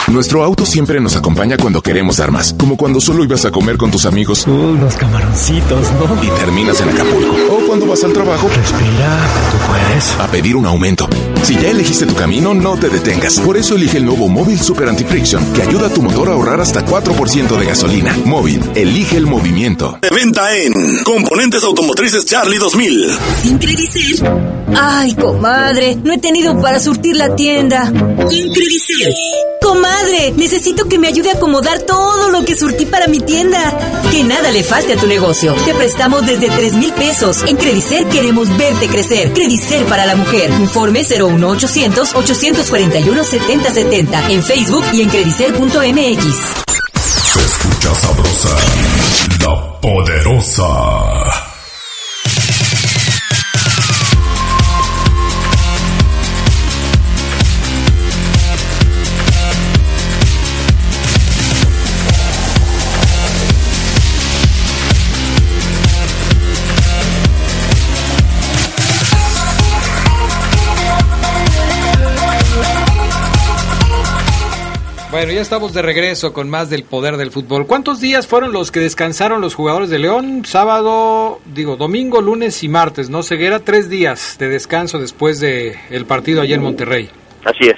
Nuestro auto siempre nos acompaña cuando queremos dar más, como cuando solo ibas a comer con tus amigos. Unos camaroncitos, ¿no? Y terminas en Acapulco. O cuando vas al trabajo. Respira, tú puedes. A pedir un aumento. Si ya elegiste tu camino, no te detengas. Por eso elige el nuevo Móvil Super Anti-Friction, que ayuda a tu motor a ahorrar hasta 4% de gasolina. Móvil, elige el movimiento. De venta en Componentes Automotrices Charlie 2000. Sin Credicel. Ay, comadre, no he tenido para surtir la tienda. Sin Credicel. Comadre, necesito que me ayude a acomodar todo lo que surtí para mi tienda. Que nada le falte a tu negocio. Te prestamos desde 3 mil pesos. En Credicel queremos verte crecer. Credicel para la mujer. Informe 01800 841 7070 en Facebook y en credicel.mx. Se escucha sabrosa, la poderosa. Bueno, ya estamos de regreso con más del poder del fútbol. ¿Cuántos días fueron los que descansaron los jugadores de León? Sábado, digo, domingo, lunes y martes, ¿no? Ceguera, tres días de descanso después del el partido ayer en Monterrey. Así es.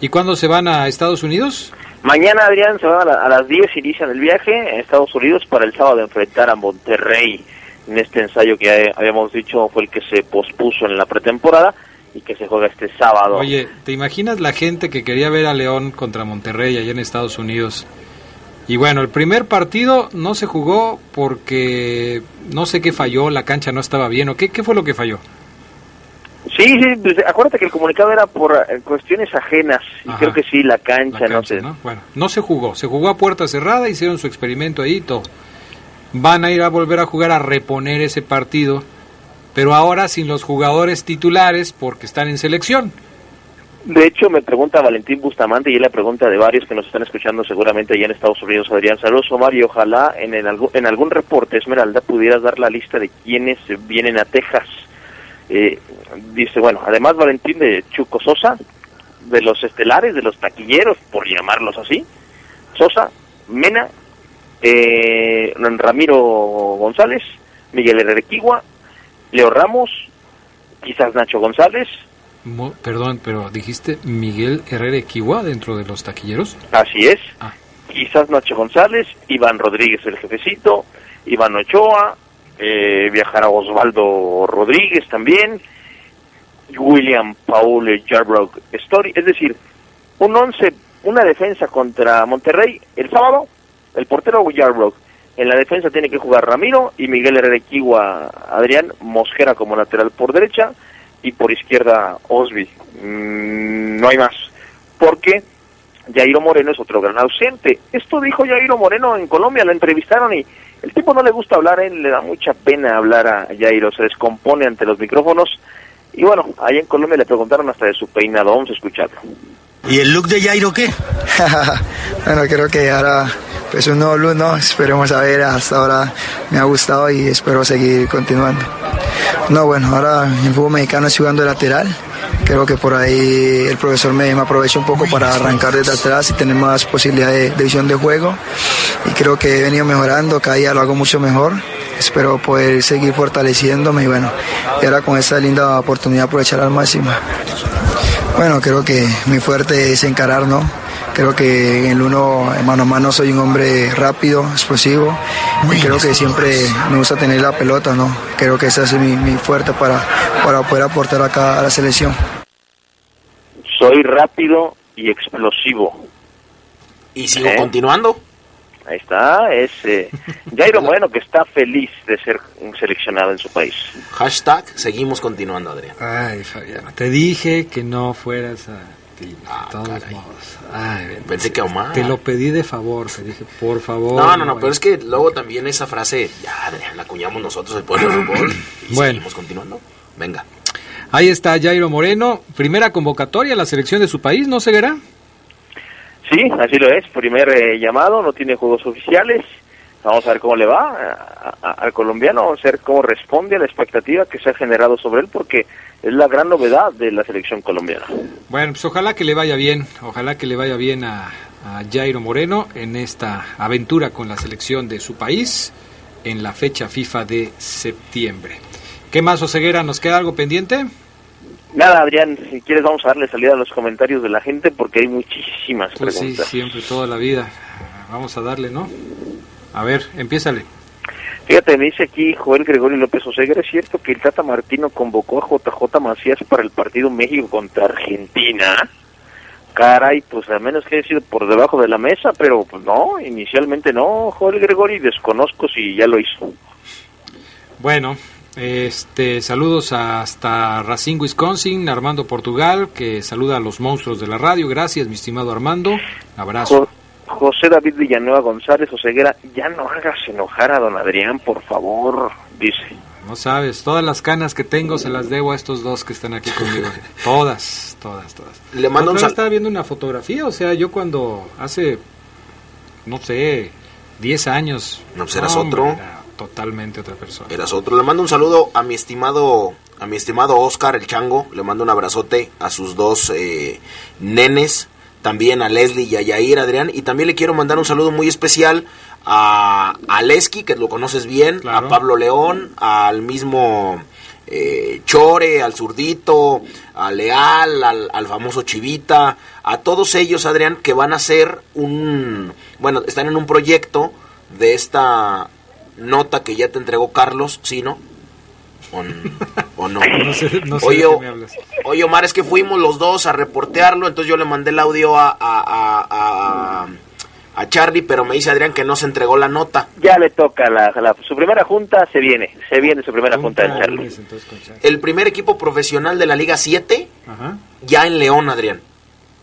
¿Y cuándo se van a Estados Unidos? Mañana, Adrián, se van a, la- a las 10, inician el viaje a Estados Unidos para el sábado enfrentar a Monterrey. En este ensayo que eh, habíamos dicho fue el que se pospuso en la pretemporada y que se juega este sábado. Oye, ¿te imaginas la gente que quería ver a León contra Monterrey allá en Estados Unidos? Y bueno, el primer partido no se jugó porque no sé qué falló, la cancha no estaba bien, ¿o qué, qué fue lo que falló? Sí, sí, pues, acuérdate que el comunicado era por eh, cuestiones ajenas y creo que sí, la cancha, no sé. Bueno, no se jugó, se jugó a puerta cerrada, hicieron su experimento ahí y todo. Van a ir a volver a jugar a reponer ese partido, pero ahora sin los jugadores titulares porque están en selección. De hecho, me pregunta Valentín Bustamante y es la pregunta de varios que nos están escuchando seguramente allá en Estados Unidos, Adrián. Saludos, Omar, y ojalá en, algún reporte, Esmeralda, pudieras dar la lista de quienes vienen a Texas. Eh, dice, bueno, además Valentín de Chuco Sosa, de los estelares, de los taquilleros, por llamarlos así, Sosa, Mena, eh, Ramiro González, Miguel Herrequigua, Leo Ramos, quizás Nacho González, Mo- perdón, pero dijiste Miguel Herrera Equigua dentro de los taquilleros. Así es. Ah. Quizás Nacho González, Iván Rodríguez el jefecito, Iván Ochoa, eh, viajará Osvaldo Rodríguez también, William Paul Jarbrock Story, es decir, un once, una defensa contra Monterrey el sábado, el portero Jarbrock, en la defensa tiene que jugar Ramiro y Miguel Herrera Equigua, Adrián Mosquera como lateral por derecha y por izquierda Osby. Mm, no hay más. Porque Jairo Moreno es otro gran ausente. Esto dijo Jairo Moreno en Colombia, lo entrevistaron y el tipo no le gusta hablar, él le da mucha pena hablar a Jairo, se descompone ante los micrófonos. Y bueno, allá en Colombia le preguntaron hasta de su peinado, vamos a escucharlo. ¿Y el look de Jairo qué? bueno, creo que ahora pues un nuevo look, ¿no? Esperemos a ver, hasta ahora me ha gustado y espero seguir continuando. No, bueno, ahora el fútbol mexicano estoy jugando de lateral. Creo que por ahí el profesor me, me aprovecha un poco para arrancar desde atrás y tener más posibilidad de, de visión de juego. Y creo que he venido mejorando, cada día lo hago mucho mejor. Espero poder seguir fortaleciéndome y bueno, y ahora con esta linda oportunidad aprovechar al máximo. Bueno, creo que mi fuerte es encarar, ¿no? Creo que en el uno, mano a mano, soy un hombre rápido, explosivo. Y creo que siempre me gusta tener la pelota, ¿no? Creo que esa es mi, mi fuerte para, para poder aportar acá a la selección. Soy rápido y explosivo. Y sigo ¿Eh? continuando. Ahí está, es eh, Jairo Moreno que está feliz de ser seleccionado en su país. Hashtag seguimos continuando, Adrián. Ay, Fabián, te dije que no fueras a ti, de todos modos. Ay, Pensé que Omar. te lo pedí de favor, te dije, por favor. No, no, no, pero es que luego también esa frase, ya, Adrián, la acuñamos nosotros, el pueblo del fútbol. Y Bueno. seguimos continuando. Venga. Ahí está Jairo Moreno, primera convocatoria a la selección de su país, ¿no, Ceguera? Sí, así lo es. Primer eh, llamado, no tiene juegos oficiales. Vamos a ver cómo le va al colombiano, vamos a ver cómo responde a la expectativa que se ha generado sobre él, porque es la gran novedad de la selección colombiana. Bueno, pues ojalá que le vaya bien, ojalá que le vaya bien a, a Jairo Moreno en esta aventura con la selección de su país en la fecha FIFA de septiembre. ¿Qué más, Oseguera? ¿Nos queda algo pendiente? Nada, Adrián, si quieres vamos a darle salida a los comentarios de la gente porque hay muchísimas Pues sí, preguntas. siempre, toda la vida. Vamos a darle, ¿no? A ver, empiézale. Fíjate, me dice aquí Joel Gregorio López Oseguera, ¿es cierto que el Tata Martino convocó a JJ Macías para el partido México contra Argentina? Caray, pues a menos que haya sido por debajo de la mesa, pero pues no, inicialmente no, Joel Gregorio, y desconozco si ya lo hizo. Bueno, este, saludos hasta Racine, Wisconsin, Armando Portugal, que saluda a los monstruos de la radio. Gracias, mi estimado Armando. Abrazo. Jo- José David Villanueva González Oseguera, ya no hagas enojar a don Adrián, por favor, dice. No sabes, todas las canas que tengo se las debo a estos dos que están aquí conmigo. todas, todas, todas. Le mando un estaba viendo una fotografía, o sea, yo cuando hace, no sé, 10 años. No, pues eras hombre, otro. era totalmente otra persona. Eras otro. Le mando un saludo a mi estimado, a mi estimado Oscar el Chango. Le mando un abrazote a sus dos eh, nenes, también a Leslie y a Yair Adrián. Y también le quiero mandar un saludo muy especial a, a Lesky, que lo conoces bien, a Pablo León, al mismo eh, Chore, al Zurdito, a Leal, al, al famoso Chivita, a todos ellos, Adrián, que van a hacer un, bueno, están en un proyecto de esta nota que ya te entregó Carlos, ¿sí, no? ¿O, no? No sé, no sé oye, de qué me hablas. oye, Omar, es que fuimos los dos a reportearlo, entonces yo le mandé el audio a, a, a, a- a Charlie, pero me dice Adrián que no se entregó la nota. Ya le toca la, la- su primera junta, se viene, se viene su primera junta de Charlie. El primer equipo profesional de la Liga 7, Ajá. ya en León, Adrián.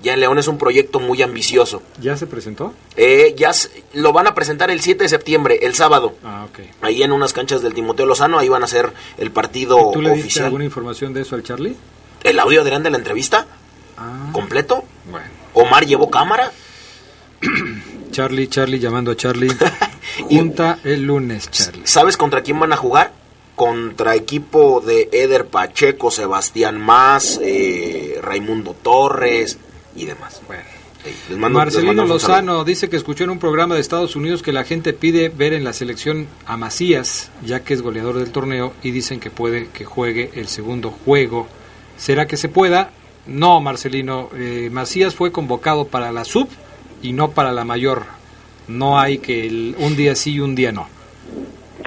Ya en León es un proyecto muy ambicioso. ¿Ya se presentó? Eh, ya lo van a presentar el 7 de septiembre, el sábado. Ah, ok. Ahí en unas canchas del Timoteo Lozano, ahí van a hacer el partido ¿Tú le diste oficial. alguna información de eso al Charlie? ¿El audio Adrián de la entrevista? Ah. ¿Completo? Bueno. ¿Omar llevó cámara? Charlie, Charlie llamando a Charlie. Junta el lunes, Charlie. ¿Sabes contra quién van a jugar? Contra equipo de Eder Pacheco, Sebastián Más, eh, Raimundo Torres y demás. Bueno. Les mando- les Marcelino. Lozano dice que escuchó en un programa de Estados Unidos que la gente pide ver en la selección a Macías, ya que es goleador del torneo, y dicen que puede que juegue el segundo juego ¿Será que se pueda? No, Marcelino. eh, Macías fue convocado para la sub y no para la mayor. No hay que el- un día sí y un día no.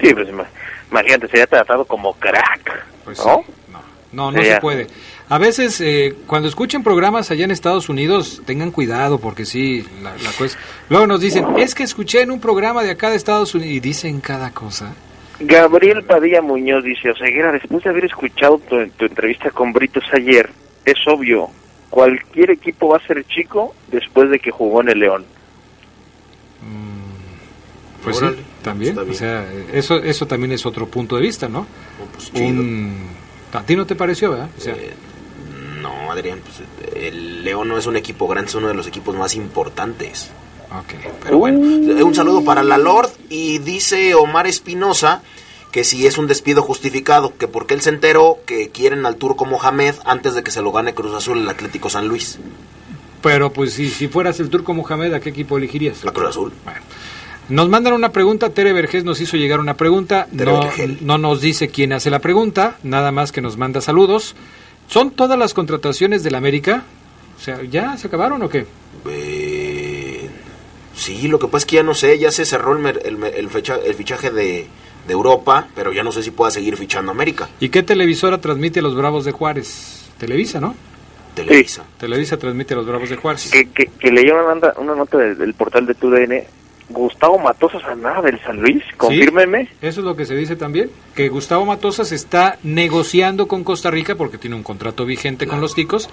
Sí, pues ima- imagínate, sería tratado como crack, ¿no? No, no Sería- se puede. A veces, eh, cuando escuchen programas allá en Estados Unidos, tengan cuidado porque sí, la, la cosa... Luego nos dicen, es que escuché en un programa de acá de Estados Unidos y dicen cada cosa. Gabriel Padilla Muñoz dice, Oseguera, después de haber escuchado tu, tu entrevista con Britos ayer, es obvio, cualquier equipo va a ser chico después de que jugó en el León. Pues sí, también. O sea, eso, eso también es otro punto de vista, ¿no? pues, chido. Un- ¿A ti no te pareció, verdad? O sea, Eh, no, Adrián, pues, el León no es un equipo grande, es uno de los equipos más importantes. Pero bueno, un saludo para la Lord y dice Omar Espinosa que si es un despido justificado, que porque él se enteró que quieren al turco Mohamed antes de que se lo gane Cruz Azul el Atlético San Luis. pero pues si, si fueras el turco Mohamed, ¿a qué equipo elegirías? La Cruz Azul. Nos mandan una pregunta, Tere Vergés nos hizo llegar una pregunta, no, no nos dice quién hace la pregunta, nada más que nos manda saludos. ¿Son todas las contrataciones del América? O sea, ¿ya se acabaron o qué? Eh, sí, lo que pasa es que ya no sé, ya se cerró el, el, el fecha- el fichaje de, de Europa, pero ya no sé si pueda seguir fichando América. ¿Y qué televisora transmite a los Bravos de Juárez? Televisa, ¿no? Televisa. Televisa transmite a los Bravos de Juárez. Que, que, una, nota- una nota del, del portal de TUDN, Gustavo Matosas a nada del San Luis, confírmeme. Sí, eso es lo que se dice también, que Gustavo Matosas está negociando con Costa Rica porque tiene un contrato vigente con los ticos,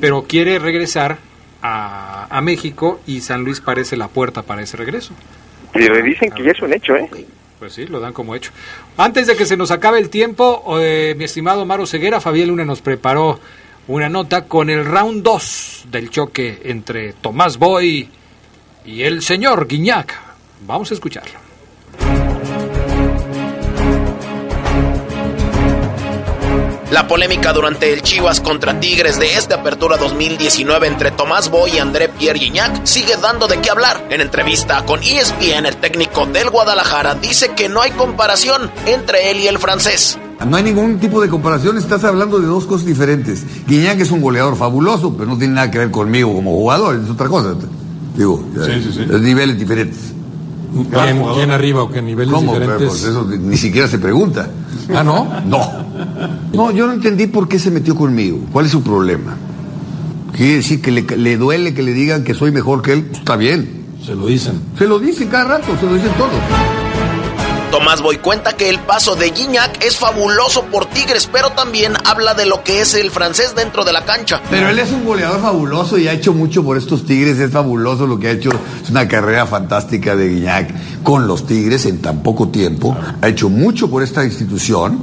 pero quiere regresar a, a México y San Luis parece la puerta para ese regreso. Pero me dicen que ya es un hecho, ¿eh? Pues sí, lo dan como hecho. Antes de que se nos acabe el tiempo, eh, mi estimado Maro Ceguera, Fabián Luna nos preparó una nota con el round 2 del choque entre Tomás Boy y el señor Guiñac. Vamos a escucharlo. La polémica durante el Chivas contra Tigres de esta apertura 2019 entre Tomás Boy y André Pierre Gignac sigue dando de qué hablar. En entrevista con ESPN, el técnico del Guadalajara dice que no hay comparación entre él y el francés. No hay ningún tipo de comparación, estás hablando de dos cosas diferentes. Guiñac es un goleador fabuloso, pero no tiene nada que ver conmigo como jugador, es otra cosa. Digo, es niveles diferentes. ¿Quién, quién arriba o qué niveles ¿Cómo? diferentes? Pues, eso ni siquiera se pregunta. Ah, ¿no? No. No, yo no entendí por qué se metió conmigo. ¿Cuál es su problema? Quiere decir que le, le duele que le digan que soy mejor que él. Está bien. Se lo dicen. Se lo dicen cada rato, se lo dicen todos. Tomás Boy cuenta que el paso de Gignac es fabuloso por Tigres, pero también habla de lo que es el francés dentro de la cancha. Pero él es un goleador fabuloso y ha hecho mucho por estos Tigres. Es fabuloso lo que ha hecho. Es una carrera fantástica de Guiñac con los Tigres en tan poco tiempo. Ha hecho mucho por esta institución.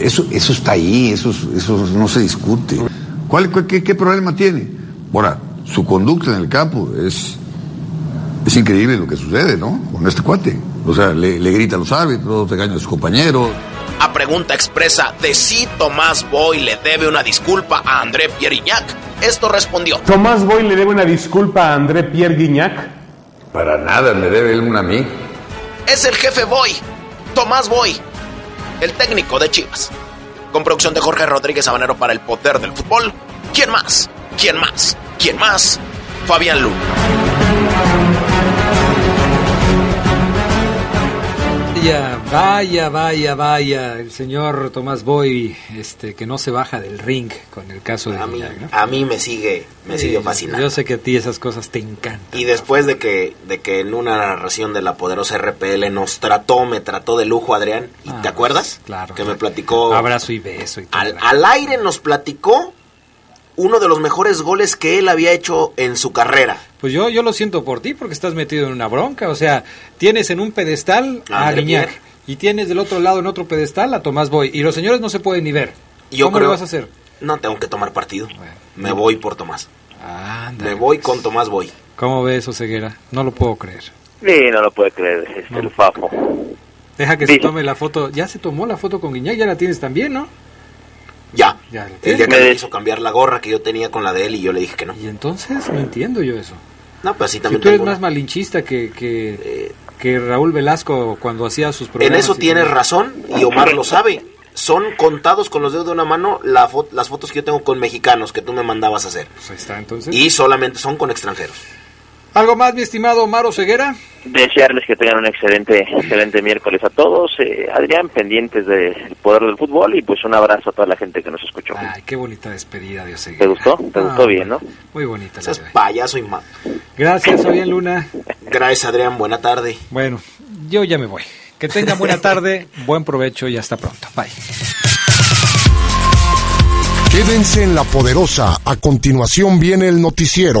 Eso, eso está ahí, eso, eso no se discute. ¿Cuál, cuál- qué, qué problema tiene? Ahora, su conducta en el campo es, es increíble lo que sucede, ¿no? Con este cuate. O sea, le, le grita a los árbitros, regaña a sus compañeros. A pregunta expresa de si Tomás Boy le debe una disculpa a André Pierre Gignac, esto respondió. Tomás Boy le debe una disculpa a André Pierre Guignac. Para nada, me debe él una a mí. Es el jefe Boy, Tomás Boy, el técnico de Chivas. Con producción de Jorge Rodríguez Sabanero para el poder del fútbol. ¿Quién más? ¿Quién más? ¿Quién más? Fabián Luna. Vaya, vaya, vaya, el señor Tomás Boy, este, que no se baja del ring con el caso de A mí, a mí me sigue, me Sí, sigue fascinando. Yo sé que a ti esas cosas te encantan. Y después de que, de que en una narración de la poderosa RPL nos trató, me trató de lujo Adrián, ¿y Ah, ¿te acuerdas? claro. Que me platicó. Abrazo y beso y todo. Al, al aire nos platicó uno de los mejores goles que él había hecho en su carrera. Pues yo, yo lo siento por ti porque estás metido en una bronca. O sea, tienes en un pedestal a Guiñac Pierre. Y tienes del otro lado en otro pedestal a Tomás Boy. Y los señores no se pueden ni ver. Yo ¿Cómo creo- lo vas a hacer? No tengo que tomar partido. Me voy por Tomás. Me voy con Tomás Boy. ¿Cómo ves eso, Ceguera? No lo puedo creer. Sí, no lo puede creer, este, el Fafo. Deja que se tome la foto. Ya se tomó la foto con Guiñac, ya la tienes también, ¿no? Ya. Ya la El día que me hizo cambiar la gorra que yo tenía con la de él y yo le dije que no. Y entonces no entiendo yo eso. No, pues sí Si también tú eres más malinchista que, que, que Raúl Velasco cuando hacía sus En programas. eso y tienes razón y Omar lo sabe. son contados con los dedos de una mano la fo- las fotos que yo tengo con mexicanos que tú me mandabas a hacer. Pues ahí está, entonces. Y solamente son con extranjeros. ¿Algo más, mi estimado Maro Ceguera? Desearles que tengan un excelente, excelente miércoles a todos. Eh, Adrián, pendientes del poder del fútbol y pues un abrazo a toda la gente que nos escuchó. Ay, qué bonita despedida, Dios Ceguera. ¿Te gustó? ¿Te Ah, gustó bien, no? Muy bonita. verdad. payaso y ma. Gracias, Fabián Luna. Gracias, Adrián. Buena tarde. Bueno, yo ya me voy. Que tengan buena tarde, buen provecho y hasta pronto. Bye. Quédense en La Poderosa. A continuación viene el noticiero.